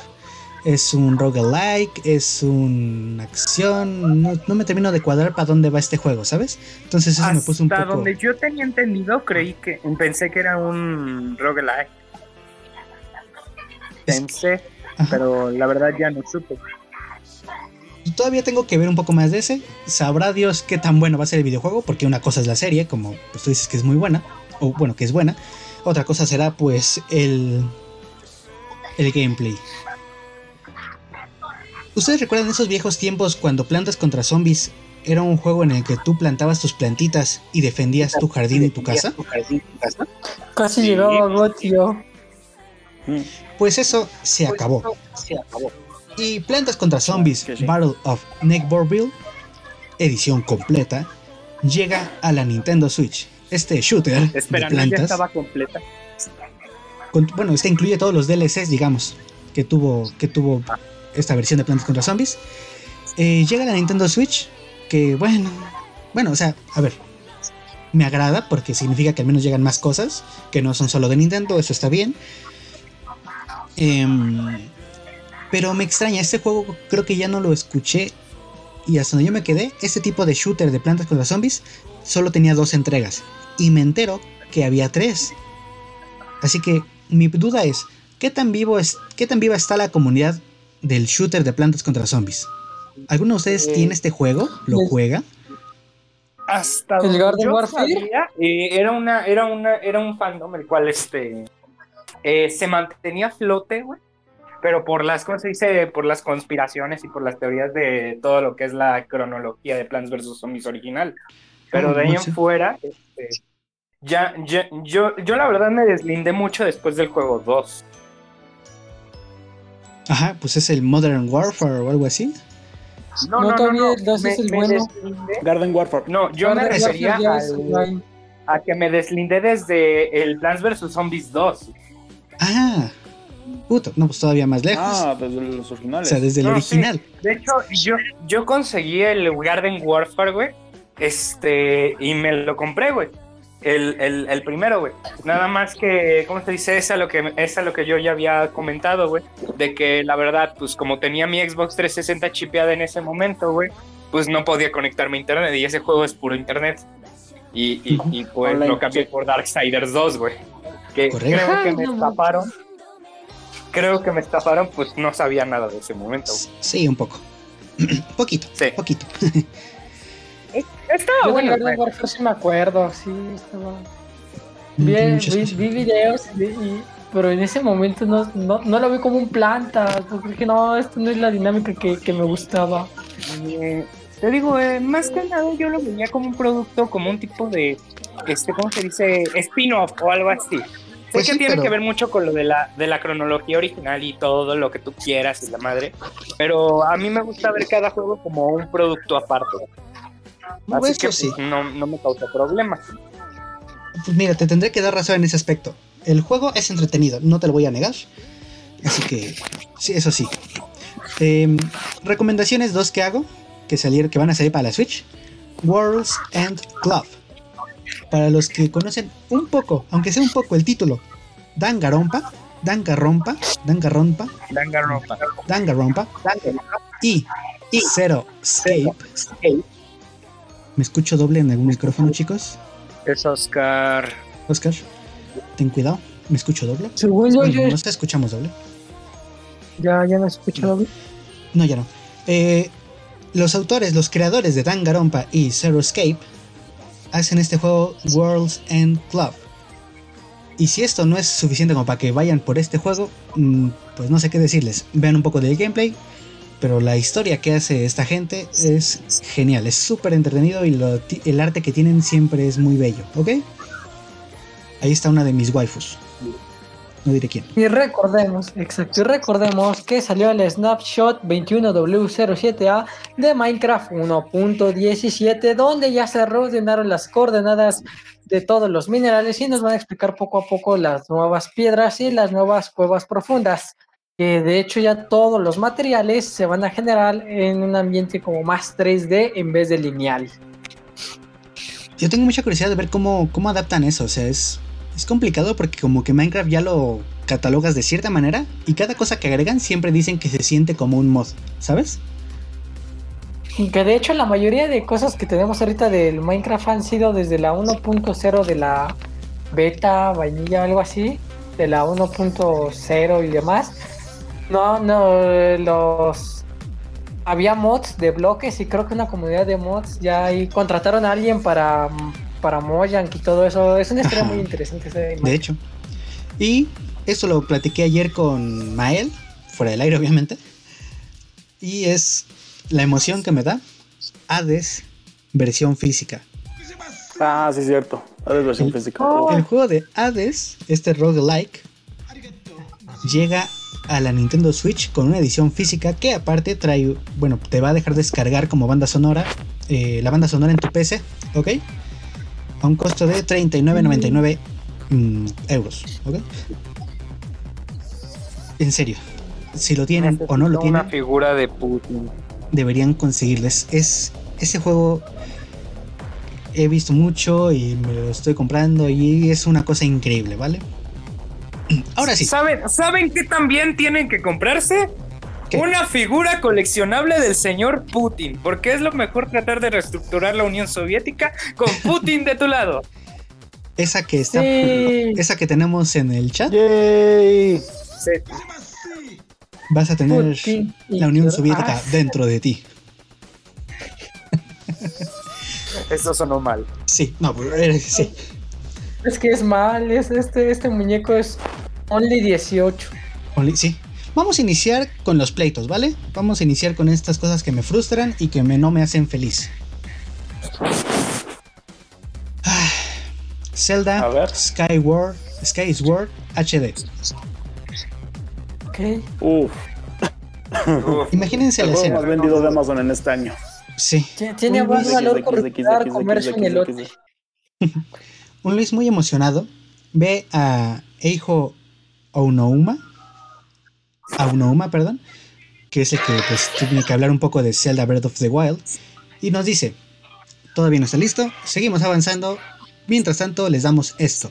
es un roguelike, es una acción. No, me termino de cuadrar para dónde va este juego, ¿sabes? Entonces eso me puso un poco. Hasta donde yo tenía entendido, creí que. Pensé que era un roguelike. Pensé, pero la verdad ya no supe. Todavía tengo que ver un poco más de ese. Sabrá Dios qué tan bueno va a ser el videojuego, porque una cosa es la serie, como pues, tú dices que es muy buena, o bueno, que es buena. Otra cosa será pues el el gameplay. ¿Ustedes recuerdan esos viejos tiempos cuando Plantas contra Zombies era un juego en el que tú plantabas tus plantitas y defendías tu jardín y tu casa? Casi llegaba Gotio. Pues eso se acabó. Y Plantas contra Zombies Battle of Neckborville, edición completa, llega a la Nintendo Switch. Este shooter de plantas. estaba completa. bueno, este incluye todos los DLCs, digamos, que tuvo, que tuvo esta versión de Plantas contra Zombies. Eh, llega la Nintendo Switch, que bueno, bueno, o sea, a ver, me agrada porque significa que al menos llegan más cosas, que no son solo de Nintendo, eso está bien. Em, pero me extraña, este juego creo que ya no lo escuché y hasta donde yo me quedé, este tipo de shooter de plantas contra zombies solo tenía dos entregas y me entero que había tres. Así que mi duda es, ¿qué tan, vivo es, qué tan viva está la comunidad del shooter de plantas contra zombies? ¿Alguno de ustedes eh, tiene este juego? ¿Lo juega? Hasta ¿El Garden Warfare? Eh, era una, era una, era un fandom el cual este eh, se mantenía flote, güey. Pero por las, ¿cómo se dice? Por las conspiraciones y por las teorías de todo lo que es la cronología de Plants vs. Zombies original. Pero ah, de ahí en fuera, este, ya, ya, yo, yo la verdad me deslindé mucho después del juego 2. Ajá, pues es el Modern Warfare o algo así. No, no, no, no, no. es el bueno. Garden Warfare. No, yo me refería a que me deslindé desde el Plants vs. Zombies 2. Ah, puto, no, pues todavía más lejos. Ah, desde los originales. O sea, desde el original. De hecho, yo, yo conseguí el Garden Warfare, güey. Este, y me lo compré, güey. El, el, el, primero, güey. Nada más que, ¿cómo te dice? Es a lo que, es a lo que yo ya había comentado, güey. De que la verdad, pues como tenía mi Xbox 360 chipeada en ese momento, güey, pues no podía conectarme a internet. Y ese juego es puro internet. Y, y, y [laughs] pues lo cambié por Darksiders 2, güey que creo que me estafaron. Creo que me estafaron, pues no sabía nada de ese momento. Sí, un poco. [clears throat] poquito, sí. poquito. [laughs] estaba bueno. Yo sí me acuerdo, sí, estaba... Bien, vi, videos, pero en ese momento no, no, no, lo vi como un planta, porque dije, no, esto no es la dinámica que, que me gustaba. Eh, te digo, eh, más que nada yo lo veía como un producto, como un tipo de, este, ¿cómo se dice? Spin-off o algo así. Pues que tiene que ver mucho con lo de la, de la cronología original y todo lo que tú quieras y la madre. Pero a mí me gusta ver cada juego como un producto aparte. Así que sí. no, no me causa problemas. Pues mira, te tendré que dar razón en ese aspecto. El juego es entretenido, no te lo voy a negar. Así que, sí, eso sí. Em, recomendaciones dos que hago, que, salir, que van a salir para la Switch. Worlds and Club para los que conocen un poco, aunque sea un poco el título, Dangarompa, Dangarompa, Dangarompa, Dangarompa, Dangarompa, y, y Zero Escape. ¿Me escucho doble en algún micrófono, chicos? Es Oscar. Oscar, ten cuidado, ¿me escucho doble? No te escuchamos doble. Ya, ya no escucho doble. No, ya no. Eh, los autores, los creadores de Dangarompa y Zero Escape hacen este juego Worlds End Club. Y si esto no es suficiente como para que vayan por este juego, mm, pues no sé qué decirles. Vean un poco del gameplay, pero la historia que hace esta gente es genial, es súper entretenido y el arte que tienen siempre es muy bello, ¿ok? Ahí está una de mis waifus no diré quién. Y recordemos, exacto, y recordemos que salió el snapshot 21W07A de Minecraft 1.17, donde ya se reordenaron las coordenadas de todos los minerales y nos van a explicar poco a poco las nuevas piedras y las nuevas cuevas profundas. Que de hecho ya todos los materiales se van a generar en un ambiente como más 3D en vez de lineal. Yo tengo mucha curiosidad de ver cómo, cómo adaptan eso, o sea, es es complicado porque como que Minecraft ya lo catalogas de cierta manera y cada cosa que agregan siempre dicen que se siente como un mod, ¿sabes? Que de hecho la mayoría de cosas que tenemos ahorita del Minecraft han sido desde la 1.0 de la beta, vainilla, algo así, de la 1.0 y demás. No, no, los... Había mods de bloques y creo que una comunidad de mods ya ahí contrataron a alguien para para Mojang y todo eso. Es una historia muy [laughs] interesante. de hecho. Y eso lo platiqué ayer con Mael, fuera del aire obviamente. Y es la emoción que me da Hades versión física. Ah, sí, cierto. Hades versión física. El juego de Hades, este roguelike, llega a la Nintendo Switch con una edición física que aparte trae, bueno, te va a dejar descargar como banda sonora, eh, la banda sonora en tu PC, ¿ok? A un costo de 39.99 mm, euros, ¿ok? En serio, si lo tienen o no lo tienen. Una figura de Putin. Deberían conseguirles. Es ese juego he visto mucho y me lo estoy comprando y es una cosa increíble, ¿vale? Ahora sí. ¿Saben, ¿saben qué también tienen que comprarse? Una figura coleccionable del señor Putin, porque es lo mejor tratar de reestructurar la Unión Soviética con [laughs] Putin de tu lado. Esa que está, esa que tenemos en el chat. Vas a tener la Unión Soviética ah. dentro de ti. Eso sonó mal. Sí, no, sí. [laughs] Es que es mal, es este, este muñeco es Only 18. Only, sí. Vamos a iniciar con los pleitos, ¿vale? Vamos a iniciar con estas cosas que me frustran y que me, no me hacen feliz. Ah, Zelda Skyward, Skyward HD. Ok. Uf. Imagínense el la escena. más vendido de Amazon en este año. Sí. Tiene más valor por comerse un elote. Un Luis muy emocionado ve a Eijo Aunouma, Aunouma, perdón, que es el que pues, tiene que hablar un poco de Zelda Breath of the Wild, y nos dice, todavía no está listo, seguimos avanzando, mientras tanto les damos esto.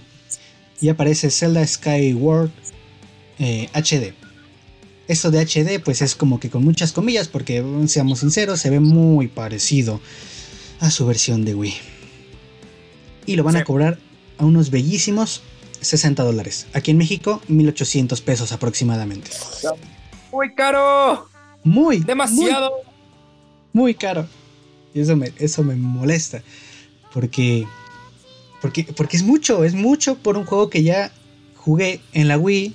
Y aparece Zelda Skyward eh, HD. Esto de HD pues es como que con muchas comillas porque seamos sinceros se ve muy parecido a su versión de Wii. Y lo van a cobrar a unos bellísimos 60 dólares. Aquí en México, 1800 pesos aproximadamente. Muy caro. Muy. Demasiado. Muy, caro. Y eso me, eso me molesta. Porque, porque, porque es mucho, es mucho por un juego que ya jugué en la Wii.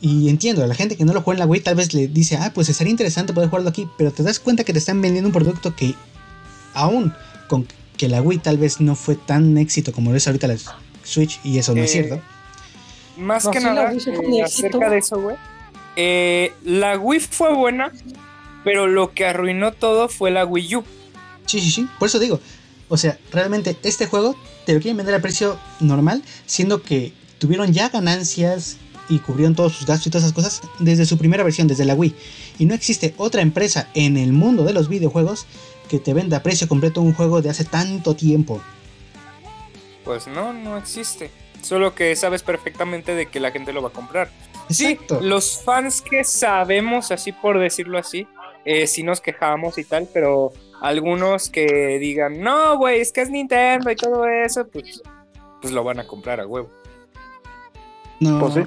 Y entiendo, a la gente que no lo juega en la Wii tal vez le dice, ah, pues estaría interesante poder jugarlo aquí. Pero te das cuenta que te están vendiendo un producto que aún con que la Wii tal vez no fue tan éxito como lo es ahorita la Switch, y eso no es eh, cierto. Más que nada, eh, acerca de eso, güey. Eh, la Wii fue buena, pero lo que arruinó todo fue la Wii U. Sí, sí, sí, por eso digo. O sea, realmente este juego te lo quieren vender a precio normal, siendo que tuvieron ya ganancias y cubrieron todos sus gastos y todas esas cosas desde su primera versión, desde la Wii. Y no existe otra empresa en el mundo de los videojuegos que te venda a precio completo un juego de hace tanto tiempo. Pues no, no existe. Solo que sabes perfectamente de que la gente lo va a comprar. Sí, los fans que sabemos, así por decirlo así, eh, si nos quejamos y tal, pero algunos que digan, no, güey, es que es Nintendo y todo eso, pues, pues lo van a comprar a huevo. No, pues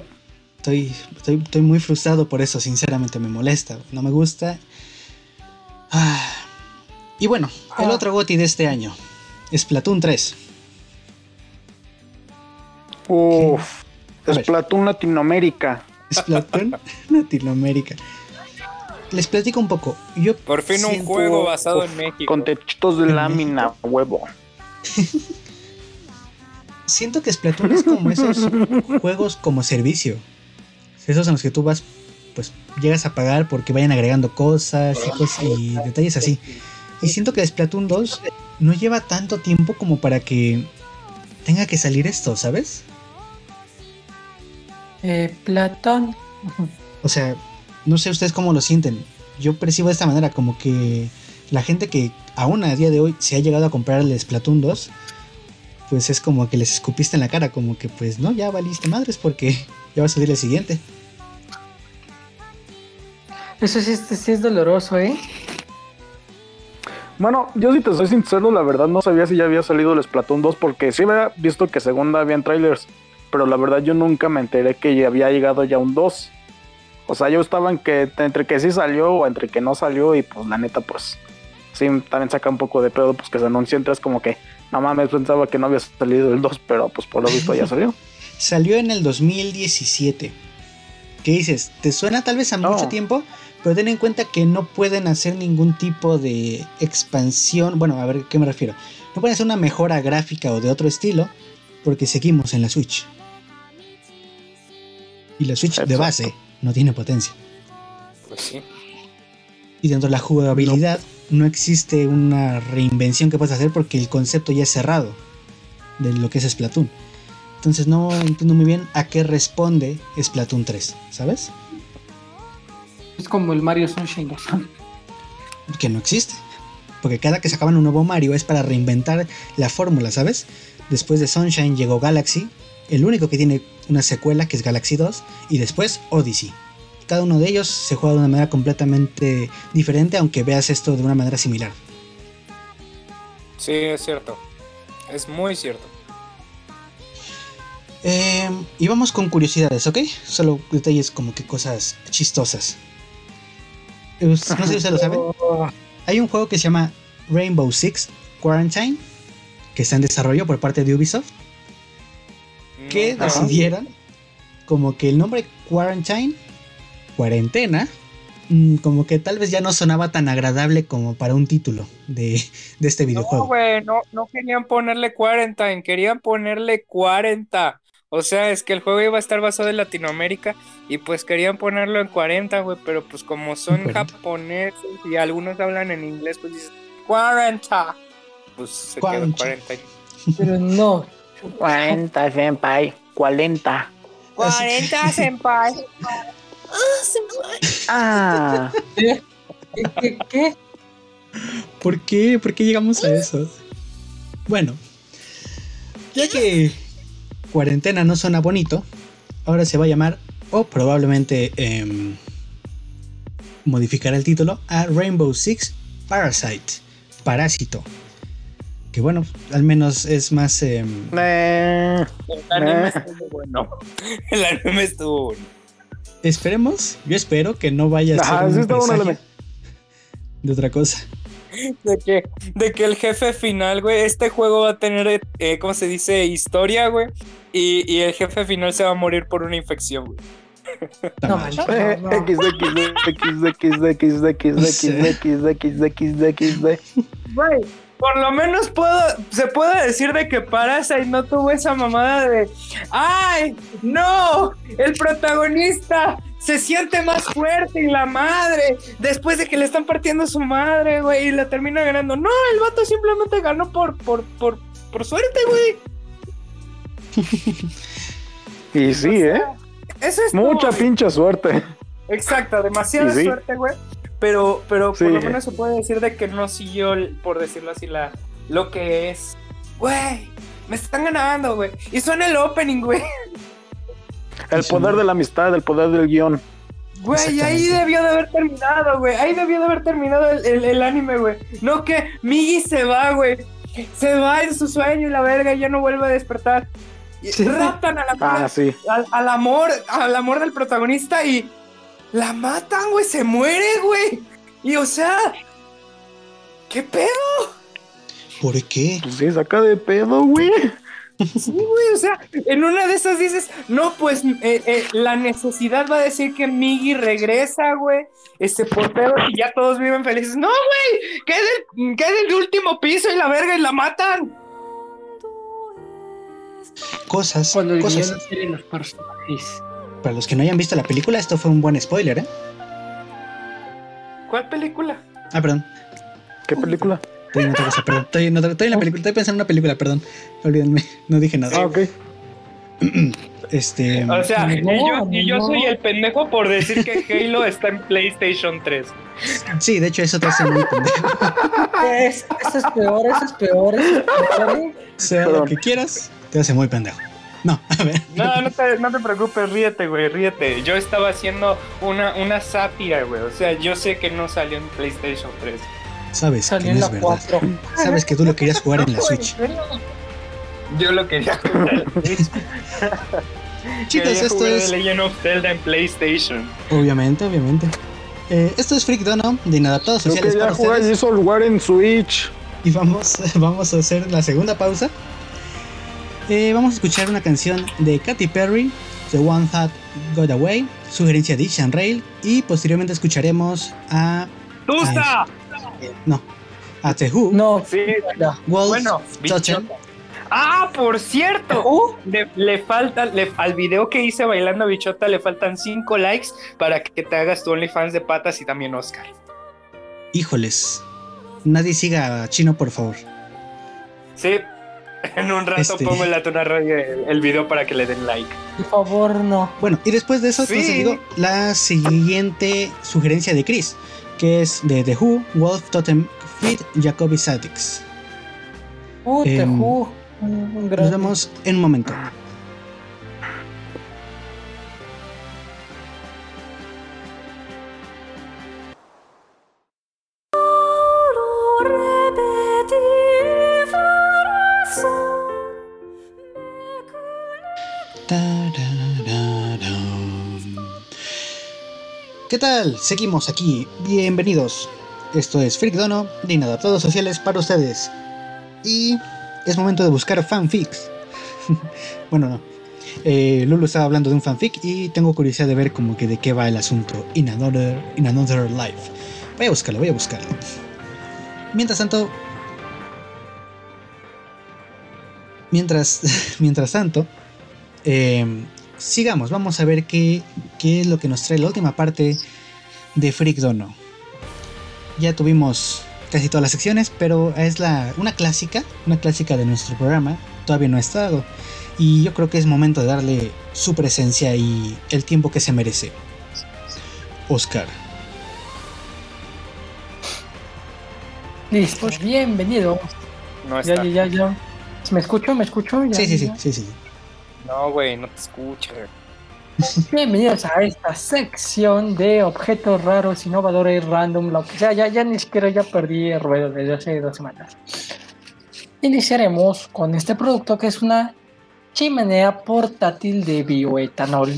estoy, estoy, muy frustrado por eso, sinceramente me molesta, no me gusta. Ah. Y bueno, el ah. otro GOTI de este año, Splatoon 3. Uf, Splatoon Latinoamérica. Splatoon [laughs] Latinoamérica. Les platico un poco. Yo Por fin un juego basado en México. Con techitos de lámina, huevo. [laughs] siento que Splatoon es como esos [laughs] juegos como servicio. Esos en los que tú vas, pues llegas a pagar porque vayan agregando cosas y, cosas y detalles así. Y siento que Splatoon 2 no lleva tanto tiempo como para que tenga que salir esto, ¿sabes? Eh, Platón. O sea, no sé ustedes cómo lo sienten. Yo percibo de esta manera, como que la gente que aún a día de hoy se ha llegado a comprar el Splatoon 2, pues es como que les escupiste en la cara, como que pues no, ya valiste madres porque [laughs] ya va a salir el siguiente. Eso sí, sí es doloroso, ¿eh? Bueno, yo si te soy sincero, la verdad no sabía si ya había salido el Splatoon 2 porque sí había visto que segunda habían trailers pero la verdad yo nunca me enteré que ya había llegado ya un 2. O sea, yo estaba en que entre que sí salió o entre que no salió y pues la neta pues sí también saca un poco de pedo pues que se anunció entonces como que no mames pensaba que no había salido el 2, pero pues por lo visto ya salió. [laughs] salió en el 2017. ¿Qué dices? ¿Te suena tal vez a mucho tiempo? Pero ten en cuenta que no pueden hacer ningún tipo de expansión. Bueno, a ver qué me refiero. No pueden hacer una mejora gráfica o de otro estilo porque seguimos en la Switch. Y la Switch de base no tiene potencia. Pues sí. Y dentro de la jugabilidad no. existe una reinvención que puedas hacer porque el concepto ya es cerrado de lo que es Splatoon. Entonces no entiendo muy bien a qué responde Splatoon 3, ¿sabes? Es como el Mario Sunshine 2. Que no existe. Porque cada que sacaban un nuevo Mario es para reinventar la fórmula, ¿sabes? Después de Sunshine llegó Galaxy, el único que tiene una secuela que es Galaxy 2, y después Odyssey. Cada uno de ellos se juega de una manera completamente diferente, aunque veas esto de una manera similar. Sí, es cierto. Es muy cierto. Eh, y vamos con curiosidades, ¿ok? Solo detalles como que cosas chistosas. No sé si ustedes lo saben. Hay un juego que se llama Rainbow Six Quarantine, que está en desarrollo por parte de Ubisoft, que decidieron como que el nombre Quarantine, cuarentena, mm, como que tal vez ya no sonaba tan agradable como para un título de, este videojuego. No, güey, no, no querían ponerle Quarantine, querían ponerle 40. O sea, es que el juego iba a estar basado en Latinoamérica y pues querían ponerlo en 40, güey, pero pues como son japoneses y algunos hablan en inglés, pues dices 40. Pues se quedó 40. Pero no. 40, senpai. 40. 40, senpai. [laughs] Ah. ¿Qué? ¿Qué? ¿Qué? ¿Por qué? ¿Por qué llegamos a eso? Bueno, ya que cuarentena no suena bonito, ahora se va a llamar, o probablemente eh, modificar el título a Rainbow Six Parasite, Parásito. Que bueno, al menos es más... Eh, el anime estuvo bueno. [laughs] El anime estuvo bueno. Esperemos, yo espero que no vaya a ser un de otra cosa de, que, de que el jefe final, güey, este juego va a tener, ¿cómo se dice? Historia, güey. Y, y, el jefe final se va a morir por una infección, güey. No, Güey, por lo menos puedo, se puede decir de que Parasite no tuvo esa mamada de ¡Ay! ¡No! El protagonista se siente más fuerte y la madre después de que le están partiendo su madre, güey, y la termina ganando. No, el vato simplemente ganó por, por, por, por suerte, güey. [laughs] y sí, ¿eh? Eso es Mucha pinche suerte. Exacto, demasiada suerte, güey. Pero, pero por lo menos se puede decir de que no siguió, por decirlo así, la, lo que es. Güey, me están ganando, güey. Y suena el opening, güey. El poder de la amistad, el poder del guion. Güey, ahí debió de haber terminado, güey. Ahí debió de haber terminado el, el, anime, güey. No que Migi se va, güey. Se va en su sueño y la verga y ya no vuelve a despertar. Y raptan a la ah, sí. al, amor, al amor del protagonista y la matan, güey, se muere, güey. Y o sea, ¿qué pedo? ¿Por qué? Pues se saca de pedo, güey. Sí, güey, o sea, en una de esas dices, no, pues eh, eh, la necesidad va a decir que Miggy regresa, güey, este portero y ya todos viven felices. No, güey, queda el, queda el último piso y la verga y la matan. Cosas, Cuando cosas. los personajes. Para los que no hayan visto la película, esto fue un buen spoiler, ¿eh? ¿Cuál película? Ah, perdón. ¿Qué película? Estoy en otra cosa, perdón. Estoy en, otra, estoy en la película, estoy pensando en una película, perdón. Olvídenme, no dije nada. Ah, ok. Este. O sea, y, yo, y yo soy el pendejo por decir que Halo está en PlayStation 3. Sí, de hecho, eso te hace muy pendejo. Es, eso es peor, eso es peor, eso es peor. Sea lo que quieras, te hace muy pendejo. No, a ver. No, no te, no te preocupes, ríete, güey, ríete. Yo estaba haciendo una, una sátira, güey. O sea, yo sé que no salió en PlayStation 3. Sabes Salió que en no la es verdad. 4. Sabes que tú lo querías jugar en la Switch. Yo lo quería jugar en Switch. [laughs] Chicos, Quería esto jugar es. Legend of Zelda en PlayStation. Obviamente, obviamente. Eh, esto es Freak Dono de Inadaptados Yo Sociales quería para jugar ustedes. War en Switch. Y vamos, [laughs] vamos a hacer la segunda pausa. Eh, vamos a escuchar una canción de Katy Perry, The One That Got Away. sugerencia de Ishan Rail. Y posteriormente escucharemos a. ¡Tusta! no, a The Who. No, sí, bueno, Ah, por cierto, le, falta, al video que hice bailando bichota le faltan 5 likes para que te hagas tu OnlyFans de patas y también Oscar. Híjoles, nadie siga a Chino, por favor. Sí, [laughs] en un rato este. pongo en la tona radio el, video para que le den like. Por favor, no. Bueno, y después de eso sí. la siguiente sugerencia de Chris, que es de The Who, Wolf Totem Fit Jacoby Sadix. Uh, The em, Who. Nos vemos en un momento. ¿Qué tal? Seguimos aquí. Bienvenidos. Esto es Freak Dono, de Inadaptados Sociales para ustedes. Y es momento de buscar fanfics. [laughs] bueno, no. Eh, Lulu estaba hablando de un fanfic y tengo curiosidad de ver como que de qué va el asunto in another, in another life. Voy a buscarlo, voy a buscarlo. Mientras tanto... Mientras, [laughs] mientras tanto, eh, sigamos, vamos a ver qué, qué es lo que nos trae la última parte de Freak Dono. Ya tuvimos casi todas las secciones, pero es la, una clásica, una clásica de nuestro programa, todavía no ha estado. Y yo creo que es momento de darle su presencia y el tiempo que se merece. Oscar. Listo, bienvenido. No está. Ya, ya, ya. ¿Me escucho? ¿Me escucho? sí, sí, sí, sí, sí. No, güey, no te escucho. Bienvenidos a esta sección de objetos raros, innovadores, random, lo que sea. Ya, ya ni siquiera ya perdí el ruedo desde hace dos semanas. Iniciaremos con este producto que es una chimenea portátil de bioetanol.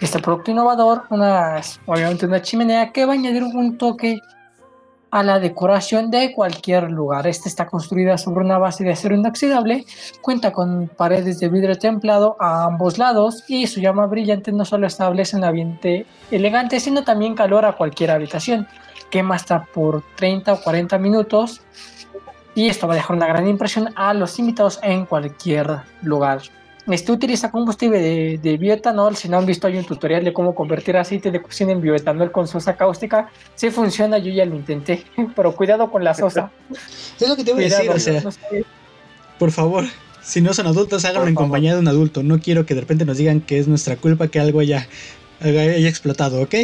Este producto innovador, una, obviamente una chimenea que va a añadir un toque a la decoración de cualquier lugar. Esta está construida sobre una base de acero inoxidable, cuenta con paredes de vidrio templado a ambos lados y su llama brillante no solo establece un ambiente elegante, sino también calor a cualquier habitación. Quema hasta por 30 o 40 minutos y esto va a dejar una gran impresión a los invitados en cualquier lugar. Este utiliza combustible de, bioetanol. Si no han visto, hay un tutorial de cómo convertir aceite de cocina en bioetanol con sosa cáustica. Si funciona, yo ya lo intenté, [laughs] pero cuidado con la sosa. [laughs] es lo que te voy a decir, o sea, por favor, si no son adultos, háganlo en compañía de un adulto. No quiero que de repente nos digan que es nuestra culpa que algo haya, haya explotado, ¿ok?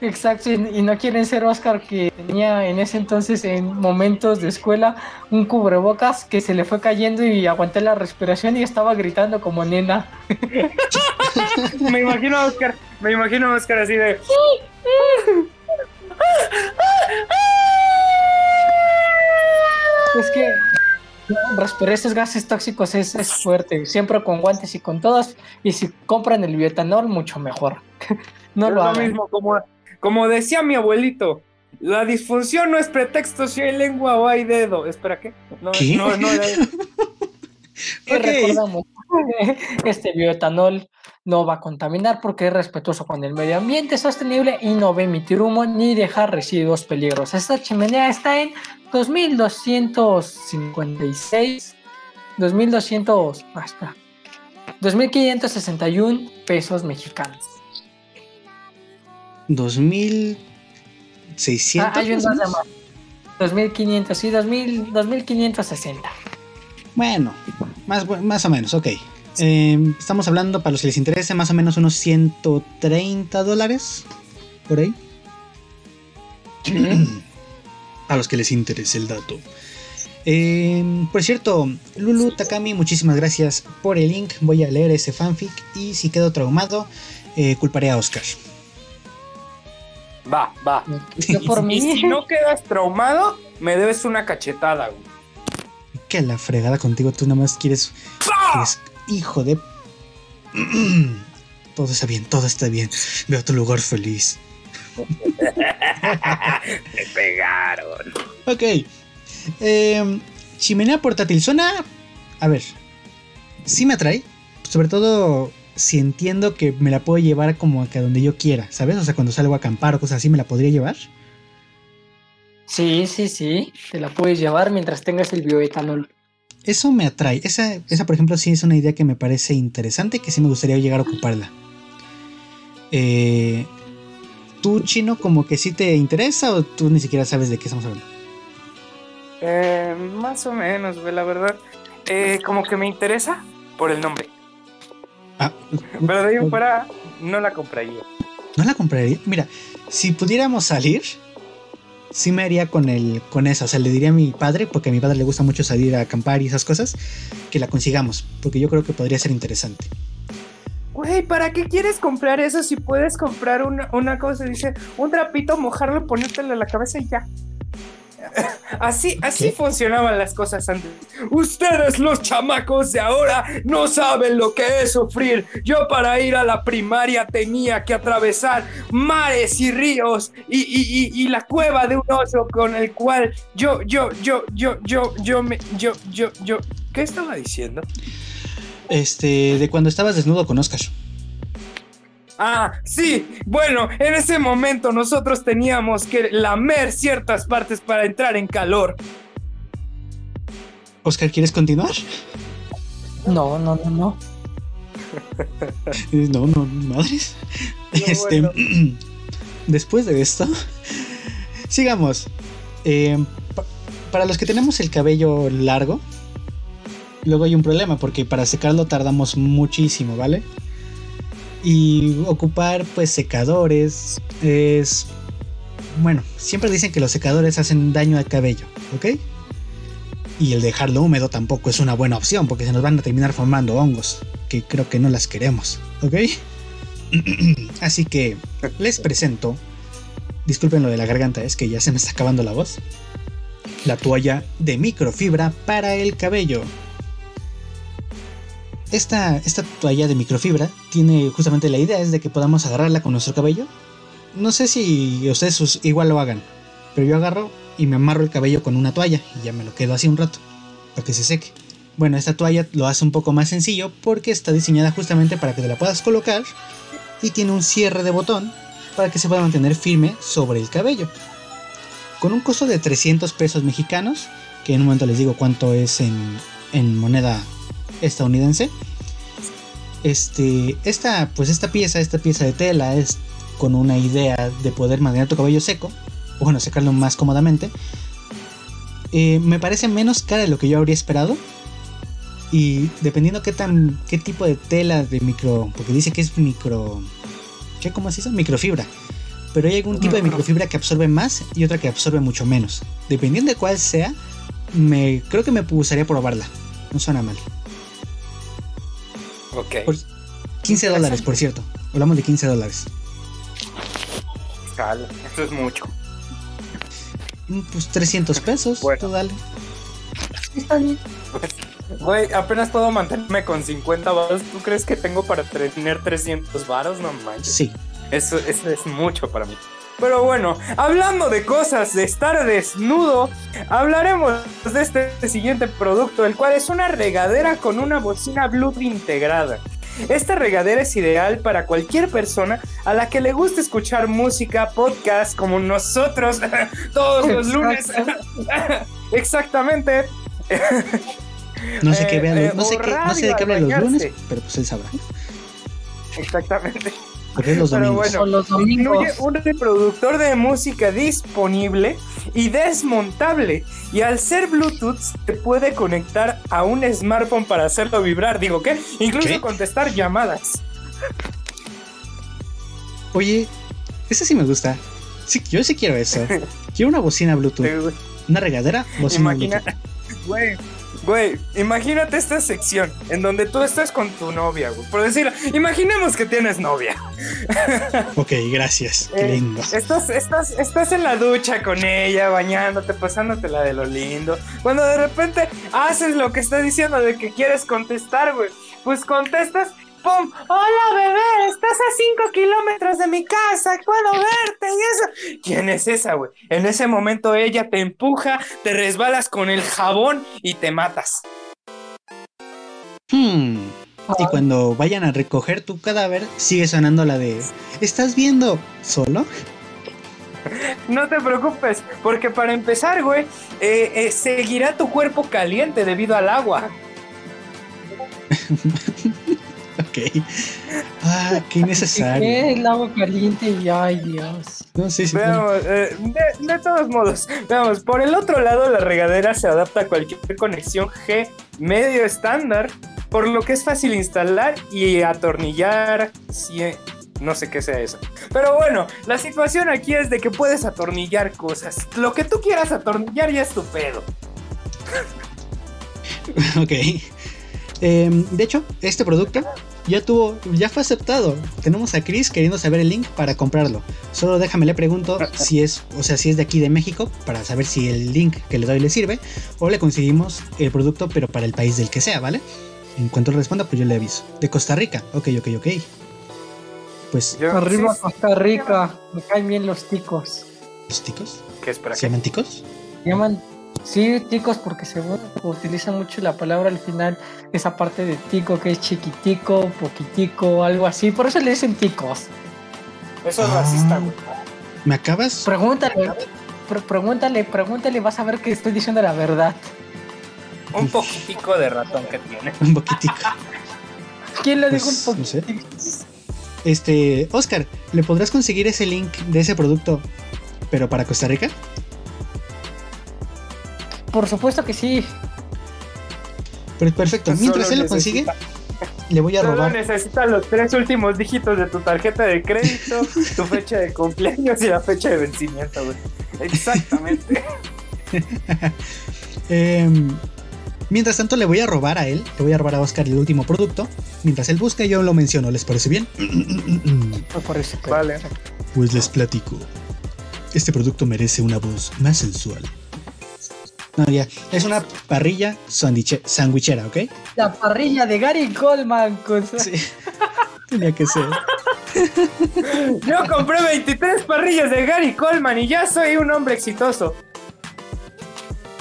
Exacto, y no quieren ser Oscar que tenía en ese entonces en momentos de escuela un cubrebocas que se le fue cayendo y aguanté la respiración y estaba gritando como nena. [laughs] me imagino a Oscar, me imagino a Oscar así de... es que respirar esos gases tóxicos es, es, fuerte, siempre con guantes y con todas, y si compran el bioetanol, mucho mejor. [laughs] no lo, lo mismo como como decía mi abuelito, la disfunción no es pretexto si hay lengua o hay dedo. Espera, ¿qué? No, no, no. [laughs] recordamos, este bioetanol no va a contaminar porque es respetuoso con el medio ambiente sostenible y no va a emitir humo ni dejar residuos peligrosos. Esta chimenea está en 2256, 2200, ah, espera, 2561 pesos mexicanos. 2600. Ah, hay un 2500, sí, 2000, 2560. Bueno, más, más o menos, ok. Em, estamos hablando, para los que les interese, más o menos unos 130 dólares. Por ahí. [clears throat] a los que les interese el dato. Em, por cierto, Lulu Takami, muchísimas gracias por el link. Voy a leer ese fanfic y si quedo traumado, eh, culparé a Oscar. Va, va. Y, si no quedas traumado, me debes una cachetada, güey. Que la fregada contigo, tú nada más quieres. hijo de. [clears throat] todo está bien, todo está bien. Veo tu lugar feliz. [laughs] me pegaron. Ok. Em, chimenea portátil. Suena. A ver. Sí me atrae. Sobre todo si entiendo que me la puedo llevar como que a donde yo quiera, ¿sabes? O sea, cuando salgo a acampar o cosas así, ¿me la podría llevar? Sí, sí, sí, te la puedes llevar mientras tengas el bioetanol. Eso me atrae. Esa, esa, por ejemplo, sí es una idea que me parece interesante, que sí me gustaría llegar a ocuparla. Eh, ¿Tú, chino, como que sí te interesa o tú ni siquiera sabes de qué estamos hablando? Eh, más o menos, la verdad. Eh, como que me interesa por el nombre. Ah, [laughs] Pero de ahí fuera, no la compraría. ¿No la compraría? Mira, si pudiéramos salir, sí me haría con el con eso. O sea, le diría a mi padre, porque a mi padre le gusta mucho salir a acampar y esas cosas, que la consigamos, porque yo creo que podría ser interesante. Güey, ¿para qué quieres comprar eso si puedes comprar una, una cosa? Dice, un trapito, mojarlo, ponértelo en la cabeza y ya. Así, así funcionaban las cosas antes. Ustedes los chamacos de ahora no saben lo que es sufrir. Yo para ir a la primaria tenía que atravesar mares y ríos y, la cueva de un oso con el cual yo, yo, yo, yo, yo, yo, me, yo, yo, yo, ¿qué estaba diciendo? Este, de cuando estabas desnudo con Oscar. Ah, sí. Bueno, en ese momento nosotros teníamos que lamer ciertas partes para entrar en calor. Oscar, ¿quieres continuar? No, no, no, no. [laughs] no, no, madres. este, [clears throat] después de esto, [laughs] sigamos. Eh, para los que tenemos el cabello largo, luego hay un problema porque para secarlo tardamos muchísimo, ¿vale? Y ocupar pues secadores es... Bueno, siempre dicen que los secadores hacen daño al cabello, ¿ok? Y el dejarlo húmedo tampoco es una buena opción porque se nos van a terminar formando hongos, que creo que no las queremos, ¿ok? [clears throat] Así que les presento, disculpen lo de la garganta, es que ya se me está acabando la voz, la toalla de microfibra para el cabello. Esta, toalla de microfibra tiene justamente la idea es de que podamos agarrarla con nuestro cabello. No sé si ustedes igual lo hagan, pero yo agarro y me amarro el cabello con una toalla y ya me lo quedo así un rato para que se seque. Bueno, esta toalla lo hace un poco más sencillo porque está diseñada justamente para que te la puedas colocar y tiene un cierre de botón para que se pueda mantener firme sobre el cabello. Con un costo de 300 pesos mexicanos, que en un momento les digo cuánto es en moneda estadounidense. Este, esta, pues esta pieza, esta pieza de tela es con una idea de poder mantener tu cabello seco, o bueno, secarlo más cómodamente. Eh, me parece menos cara de lo que yo habría esperado. Y dependiendo qué tan, qué tipo de tela de micro, porque dice que es micro, ¿qué cómo es eso? Microfibra. Pero hay algún tipo de microfibra que absorbe más y otra que absorbe mucho menos. Dependiendo de cuál sea, me creo que me gustaría probarla. No suena mal. Ok. 15 dólares, por cierto. Hablamos de 15 dólares. Cala, eso es mucho. Mm, pues 300 pesos, bueno. dale. Está bien. Güey, apenas puedo mantenerme con 50 varos. ¿Tú crees que tengo para tener 300 varos? No manches. Sí. Eso, eso es mucho para mí. Pero bueno, hablando de cosas de estar desnudo, hablaremos de este siguiente producto, el cual es una regadera con una bocina Bluetooth integrada. Esta regadera es ideal para cualquier persona a la que le guste escuchar música, podcast, como nosotros [laughs] todos los lunes. [laughs] Exactamente. No sé qué vean, eh, no, sé qué, no sé de qué hablan los lunes, pero pues él sabrá. Exactamente. Los Pero bueno, los incluye un reproductor de música disponible y desmontable. Y al ser Bluetooth, se puede conectar a un smartphone para hacerlo vibrar. Digo, ¿qué? Incluso contestar llamadas. Oye, ese sí me gusta. Sí, yo sí quiero eso. [laughs] quiero una bocina Bluetooth. una regadera, bocina Bluetooth. Güey, Güey, imagínate esta sección en donde tú estás con tu novia, güey. Por decir, imaginemos que tienes novia. [laughs] Ok, gracias. Qué eh, lindo. Estás, estás, estás en la ducha con ella, bañándote, pasándote la de lo lindo. Cuando de repente haces lo que está diciendo de que quieres contestar, güey. Pues contestas ¡Pum! ¡Hola, bebé! Estás a 5 kilómetros de mi casa, puedo verte y eso. ¿Quién es esa, güey? En ese momento ella te empuja, te resbalas con el jabón y te matas. Hmm. y cuando vayan a recoger tu cadáver, sigue sonando la de ¿Estás viendo solo? No te preocupes, porque para empezar, güey, eh, eh, seguirá tu cuerpo caliente debido al agua. [laughs] ok. Ah, qué innecesario. ¿Qué el agua caliente y ay Dios. No, sí, sí. Veamos, eh, de, todos modos, veamos, por el otro lado la regadera se adapta a cualquier conexión G medio estándar, por lo que es fácil instalar y atornillar. no sé qué sea eso. Pero bueno, la situación aquí es de que puedes atornillar cosas. Lo que tú quieras atornillar ya es tu pedo. [laughs] ok. Em, de hecho, este producto ya tuvo, ya fue aceptado. Tenemos a Chris queriendo saber el link para comprarlo. Solo déjame le pregunto [laughs] si es, o sea, si es de aquí de México para saber si el link que le doy le sirve o le conseguimos el producto pero para el país del que sea, ¿vale? En cuanto le responda, pues yo le aviso. De Costa Rica. Ok, ok, ok. Pues. Arriba Costa Rica. Me caen bien los ticos. ¿Los ticos? ¿Qué es para ¿Se llaman ticos? Se llaman Sí, ticos, porque se utiliza mucho la palabra al final, esa parte de tico que es chiquitico, poquitico, algo así. Por eso le dicen ticos. Eso es racista, ah. ¿Me acabas? Pregúntale, pregúntale, pregúntale, vas a ver que estoy diciendo la verdad. Un poquitico de ratón que tiene. Un poquitico. ¿Quién le dijo un pues, poquitico? Este, Oscar, ¿le podrás conseguir ese link de ese producto, pero para Costa Rica? Por supuesto que sí. Pero perfecto. Mientras él lo consigue, le voy a Solo robar. necesita los tres últimos dígitos de tu tarjeta de crédito, [laughs] tu fecha de cumpleaños y la fecha de vencimiento, güey. Exactamente. [laughs] Em, mientras tanto, le voy a robar a él, le voy a robar a Oscar el último producto. Mientras él busca, yo lo menciono. ¿Les parece bien? [clears throat] Me parece Vale. Pues les platico. Este producto merece una voz más sensual no, ya. Es una parrilla sandwichera, ¿ok? La parrilla de Gary Coleman. Sí. Tenía que ser. Yo compré 23 parrillas de Gary Coleman y ya soy un hombre exitoso.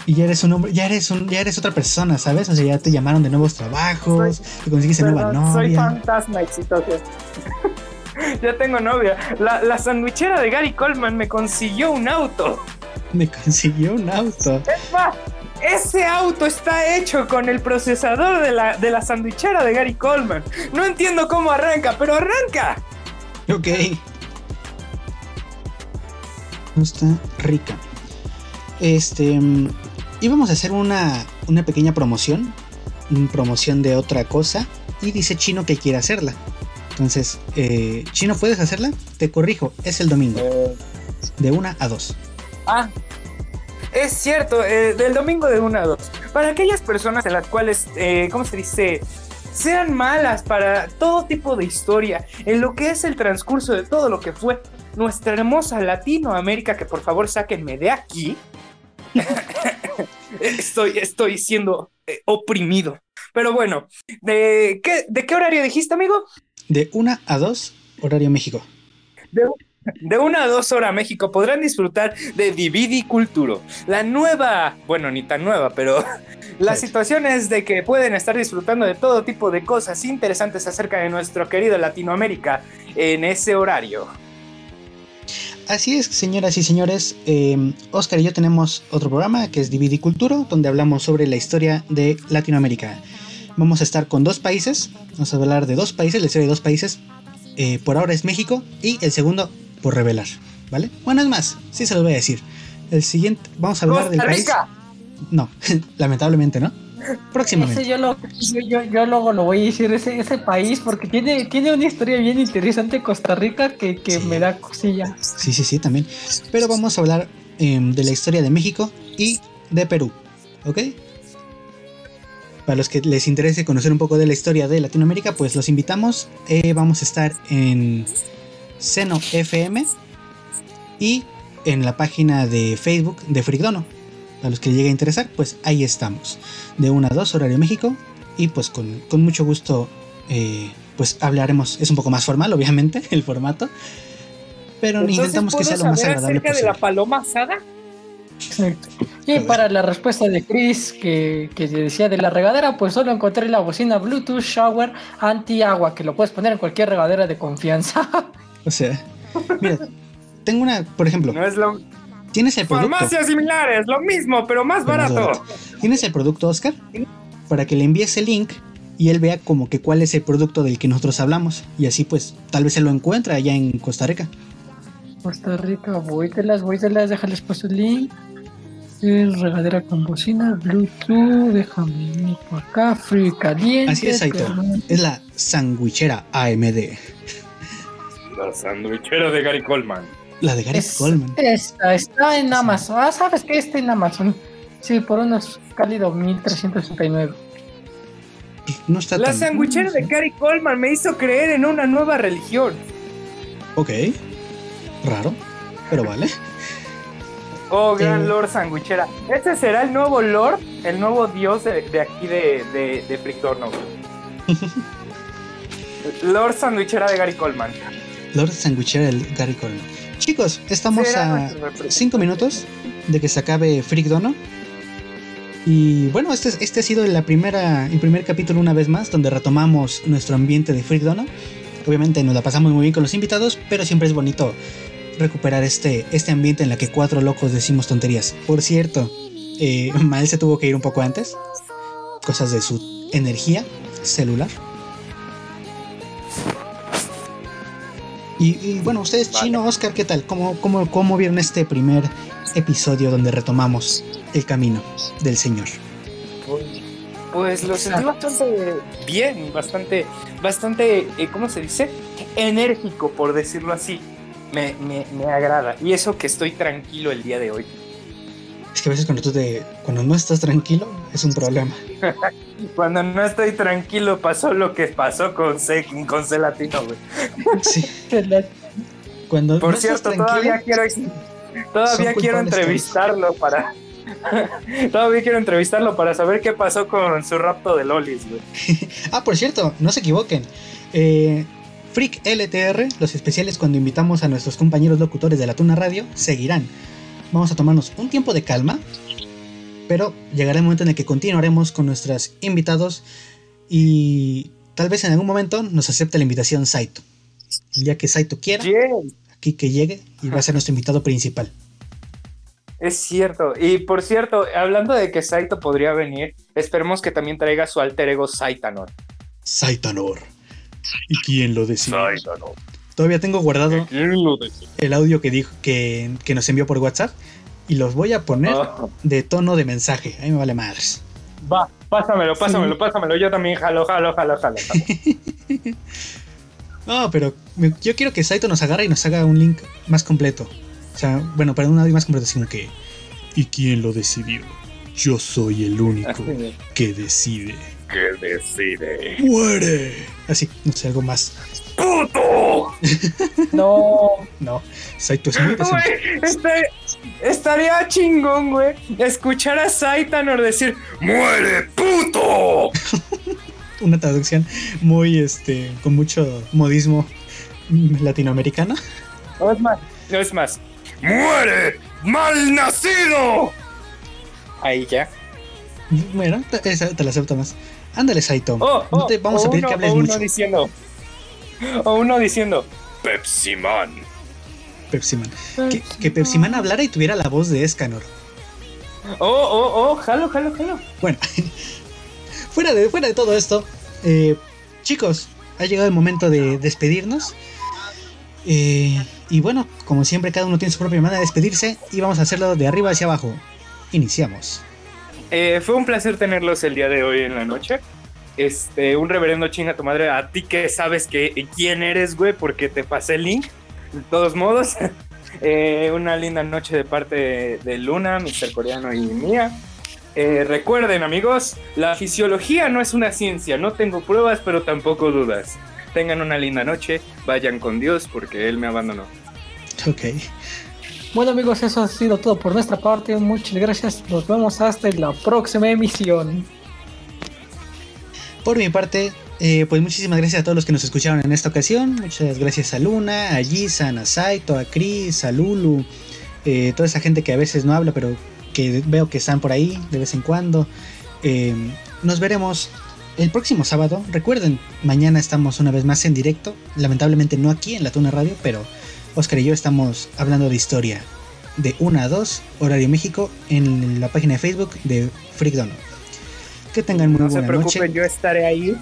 Y ya eres un hombre, ya eres un, ya eres otra persona, ¿sabes? O sea, ya te llamaron de nuevos trabajos, y conseguiste nueva novia. Soy fantasma exitoso. [laughs] ya tengo novia. La, la sandwichera de Gary Coleman me consiguió un auto. [laughs] Me consiguió un auto. ese auto está hecho con el procesador de la, de la sandwichera de Gary Coleman. No entiendo cómo arranca, pero arranca. Ok. Está rica. Este. Mm, íbamos a hacer una, una pequeña promoción. Una promoción de otra cosa. Y dice Chino que quiere hacerla. Entonces, eh, Chino, ¿puedes hacerla? Te corrijo, es el domingo. Eh. De una a dos. Ah, es cierto, eh, del domingo de 1 a 2. Para aquellas personas en las cuales, eh, ¿cómo se dice? Sean malas para todo tipo de historia, en lo que es el transcurso de todo lo que fue nuestra hermosa Latinoamérica, que por favor sáquenme de aquí. [laughs] estoy, estoy siendo eh, oprimido. Pero bueno, ¿de qué, ¿de qué horario dijiste, amigo? De 1 a 2, horario México. De de una a dos horas México podrán disfrutar de Dividi Culturo, la nueva, bueno, ni tan nueva, pero [laughs] la situación es de que pueden estar disfrutando de todo tipo de cosas interesantes acerca de nuestro querido Latinoamérica en ese horario. Así es, señoras y señores, eh, Oscar y yo tenemos otro programa que es Dividi Culturo, donde hablamos sobre la historia de Latinoamérica. Vamos a estar con dos países, vamos a hablar de dos países, la historia de dos países. Eh, por ahora es México y el segundo por revelar, ¿vale? Bueno, es más, sí se los voy a decir. El siguiente, vamos a hablar del país. No, [laughs] lamentablemente no. Próximamente. yo, yo, luego lo voy a decir, ese, ese país, porque tiene, tiene una historia bien interesante Costa Rica que, me da cosilla. Sí, sí, sí, también. Pero vamos a hablar em, de la historia de México y de Perú, ¿ok? Para los que les interese conocer un poco de la historia de Latinoamérica, pues los invitamos. Eh, vamos a estar en Seno FM y en la página de Facebook de Frigdono. A los que les llegue a interesar, pues ahí estamos. De 1 a 2 horario México. Y pues con, mucho gusto, eh, pues hablaremos. Es un poco más formal, obviamente, [laughs] el formato. Pero intentamos que sea lo más agradable acerca de la paloma asada? Y para la respuesta de Chris, que, que, decía de la regadera, pues solo encontré la bocina Bluetooth Shower anti-agua, que lo puedes poner en cualquier regadera de confianza. [laughs] O sea, mira, tengo una, por ejemplo. No es lo... Tienes el producto. Farmacias similares, lo mismo, pero más barato. Tienes el producto, Oscar, para que le envíes el link y él vea como que cuál es el producto del que nosotros hablamos. Y así pues, tal vez se lo encuentra allá en Costa Rica. Costa Rica, voy de las, voy de las, déjales paso el link. El regadera con bocina, Bluetooth, déjame ir por acá, frío caliente. Así es, Aito. Es la sandwichera AMD. La sandwichera de Gary Coleman. La de Gary Coleman. Esta está en Amazon. Ah, sabes que está en Amazon. Sí, por unos cálidos 1369. No está la sandwichera de Gary Coleman me hizo creer en una nueva religión. Ok. Raro, pero vale. Oh, gran eh, Lord Sandwichera. ¿Este será el nuevo Lord? El nuevo dios de, aquí de, de, de [laughs] Lord Sandwichera de Gary Coleman. Lord Sandwichera de Gary Coleman. Chicos, estamos a 5 minutos de que se acabe Freak Dono. Y bueno, este, este ha sido la primera, el primer capítulo una vez más, donde retomamos nuestro ambiente de Freak Dono. Obviamente nos la pasamos muy bien con los invitados, pero siempre es bonito recuperar este, este ambiente en la que cuatro locos decimos tonterías. Por cierto, eh, Mael se tuvo que ir un poco antes. Cosas de su energía celular. Y, bueno, ustedes, Chino, Oscar, ¿qué tal? ¿Cómo, cómo, ¿Cómo vieron este primer episodio donde retomamos el camino del Señor? Pues lo sentí bastante bien, bastante, bastante, eh, ¿cómo se dice? Enérgico, por decirlo así. Me, me, me, agrada. Y eso que estoy tranquilo el día de hoy. Es que a veces cuando tú te, cuando no estás tranquilo es un problema. [laughs] cuando no estoy tranquilo pasó lo que pasó con C, con C latino, güey. Sí. [laughs] cuando Por cierto, todavía quiero todavía quiero entrevistarlo para [laughs] Todavía quiero entrevistarlo para saber qué pasó con su rapto de lolis, güey. ah, por cierto, no se equivoquen. Eh, Freak LTR, los especiales cuando invitamos a nuestros compañeros locutores de la Tuna Radio, seguirán. Vamos a tomarnos un tiempo de calma, pero llegará el momento en el que continuaremos con nuestros invitados y tal vez en algún momento nos acepte la invitación Saito. El día que Saito quiera, aquí que llegue y va a ser nuestro invitado principal. Es cierto. Y por cierto, hablando de que Saito podría venir, esperemos que también traiga su alter ego Saitanor. Saitanor. ¿Y quién lo decía? Saitanor. Todavía tengo guardado el audio que dijo que, nos envió por WhatsApp y los voy a poner ah. de tono de mensaje. Ahí me vale madres. Va, pásamelo, pásamelo, pásamelo. Yo también jalo, jalo, jalo, jalo. [laughs] no, pero yo quiero que Saito nos agarre y nos haga un link más completo. O sea, bueno, para un audio más completo, sino que. ¿Y quién lo decidió? Yo soy el único que decide. Que decide. ¡Muere! Así, no sé, algo más. ¡Puto! no, no. Saito es muy este, Estaría chingón, güey. Escuchar a Saitanor decir: ¡Muere, puto! [laughs] Una traducción muy, este, con mucho modismo latinoamericano. No es más, no es más. ¡Muere! ¡Mal nacido! Ahí ya. Bueno, te, te la acepto más. Ándale, Saito. Oh, no te oh, vamos a pedir que hables o uno diciendo. O uno diciendo. Pepsi Man. Pepsi Man. Que, que Pepsi Man hablara y tuviera la voz de Escanor. Oh, oh, oh, jalo, jalo, jalo. Bueno, [laughs] fuera, de, fuera de todo esto, eh, chicos, ha llegado el momento de despedirnos. Eh, y bueno, como siempre, cada uno tiene su propia manera de despedirse y vamos a hacerlo de arriba hacia abajo. Iniciamos. Eh, fue un placer tenerlos el día de hoy en la noche. Este, un reverendo chinga tu madre, a ti que sabes que quién eres, güey, porque te pasé el link. De todos modos, [laughs] eh, una linda noche de parte de, Luna, Mr. Coreano y mía. Eh, recuerden, amigos, la fisiología no es una ciencia, no tengo pruebas, pero tampoco dudas. Tengan una linda noche, vayan con Dios porque Él me abandonó. Ok. Bueno amigos, eso ha sido todo por nuestra parte. Muchas gracias. Nos vemos hasta la próxima emisión. Por mi parte, eh, pues muchísimas gracias a todos los que nos escucharon en esta ocasión. Muchas gracias a Luna, a Gisan, a Saito, a Chris, a Lulu, eh, toda esa gente que a veces no habla, pero que veo que están por ahí de vez en cuando. Eh, nos veremos el próximo sábado. Recuerden, mañana estamos una vez más en directo. Lamentablemente no aquí en la Tuna Radio, pero Oscar y yo estamos hablando de historia de 1 a 2, horario México, en la página de Facebook de Freak Dono. Que tengan muy buena noche. No se preocupen, yo estaré ahí.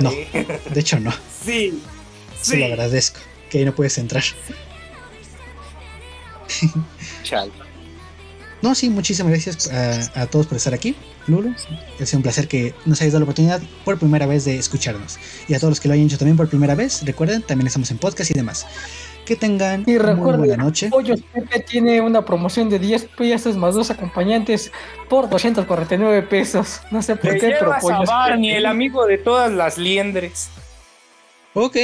No, de hecho no. [laughs] sí. Se lo agradezco, que ahí no puedes entrar. Chal. [laughs] No, sí, muchísimas gracias a, todos por estar aquí. Lulu, ha sido un placer que nos hayas dado la oportunidad por primera vez de escucharnos. Y a todos los que lo hayan hecho también por primera vez, recuerden, también estamos en podcast y demás. Que tengan una muy buena noche. Pollos Pepe tiene una promoción de 10 pesos más dos acompañantes por 249 pesos. No sé por qué, pero Pollos Barney, el amigo de todas las liendres. Ok,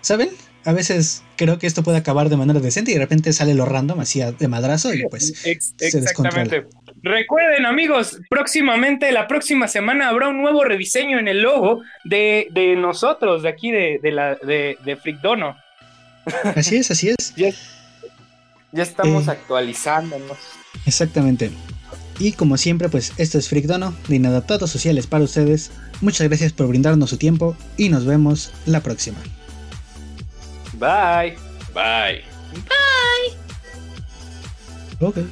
¿saben? A veces creo que esto puede acabar de manera decente y de repente sale lo random así de madrazo y pues Exactamente. Recuerden amigos, próximamente, la próxima semana habrá un nuevo rediseño en el logo de, nosotros, de aquí de, la, de, de Dono. Así es, así es. ya, estamos eh, actualizándonos. Exactamente. Y como siempre, pues esto es Dono, de Inadaptados Sociales para ustedes. Muchas gracias por brindarnos su tiempo y nos vemos la próxima. Bye. Bye. Bye. Okay.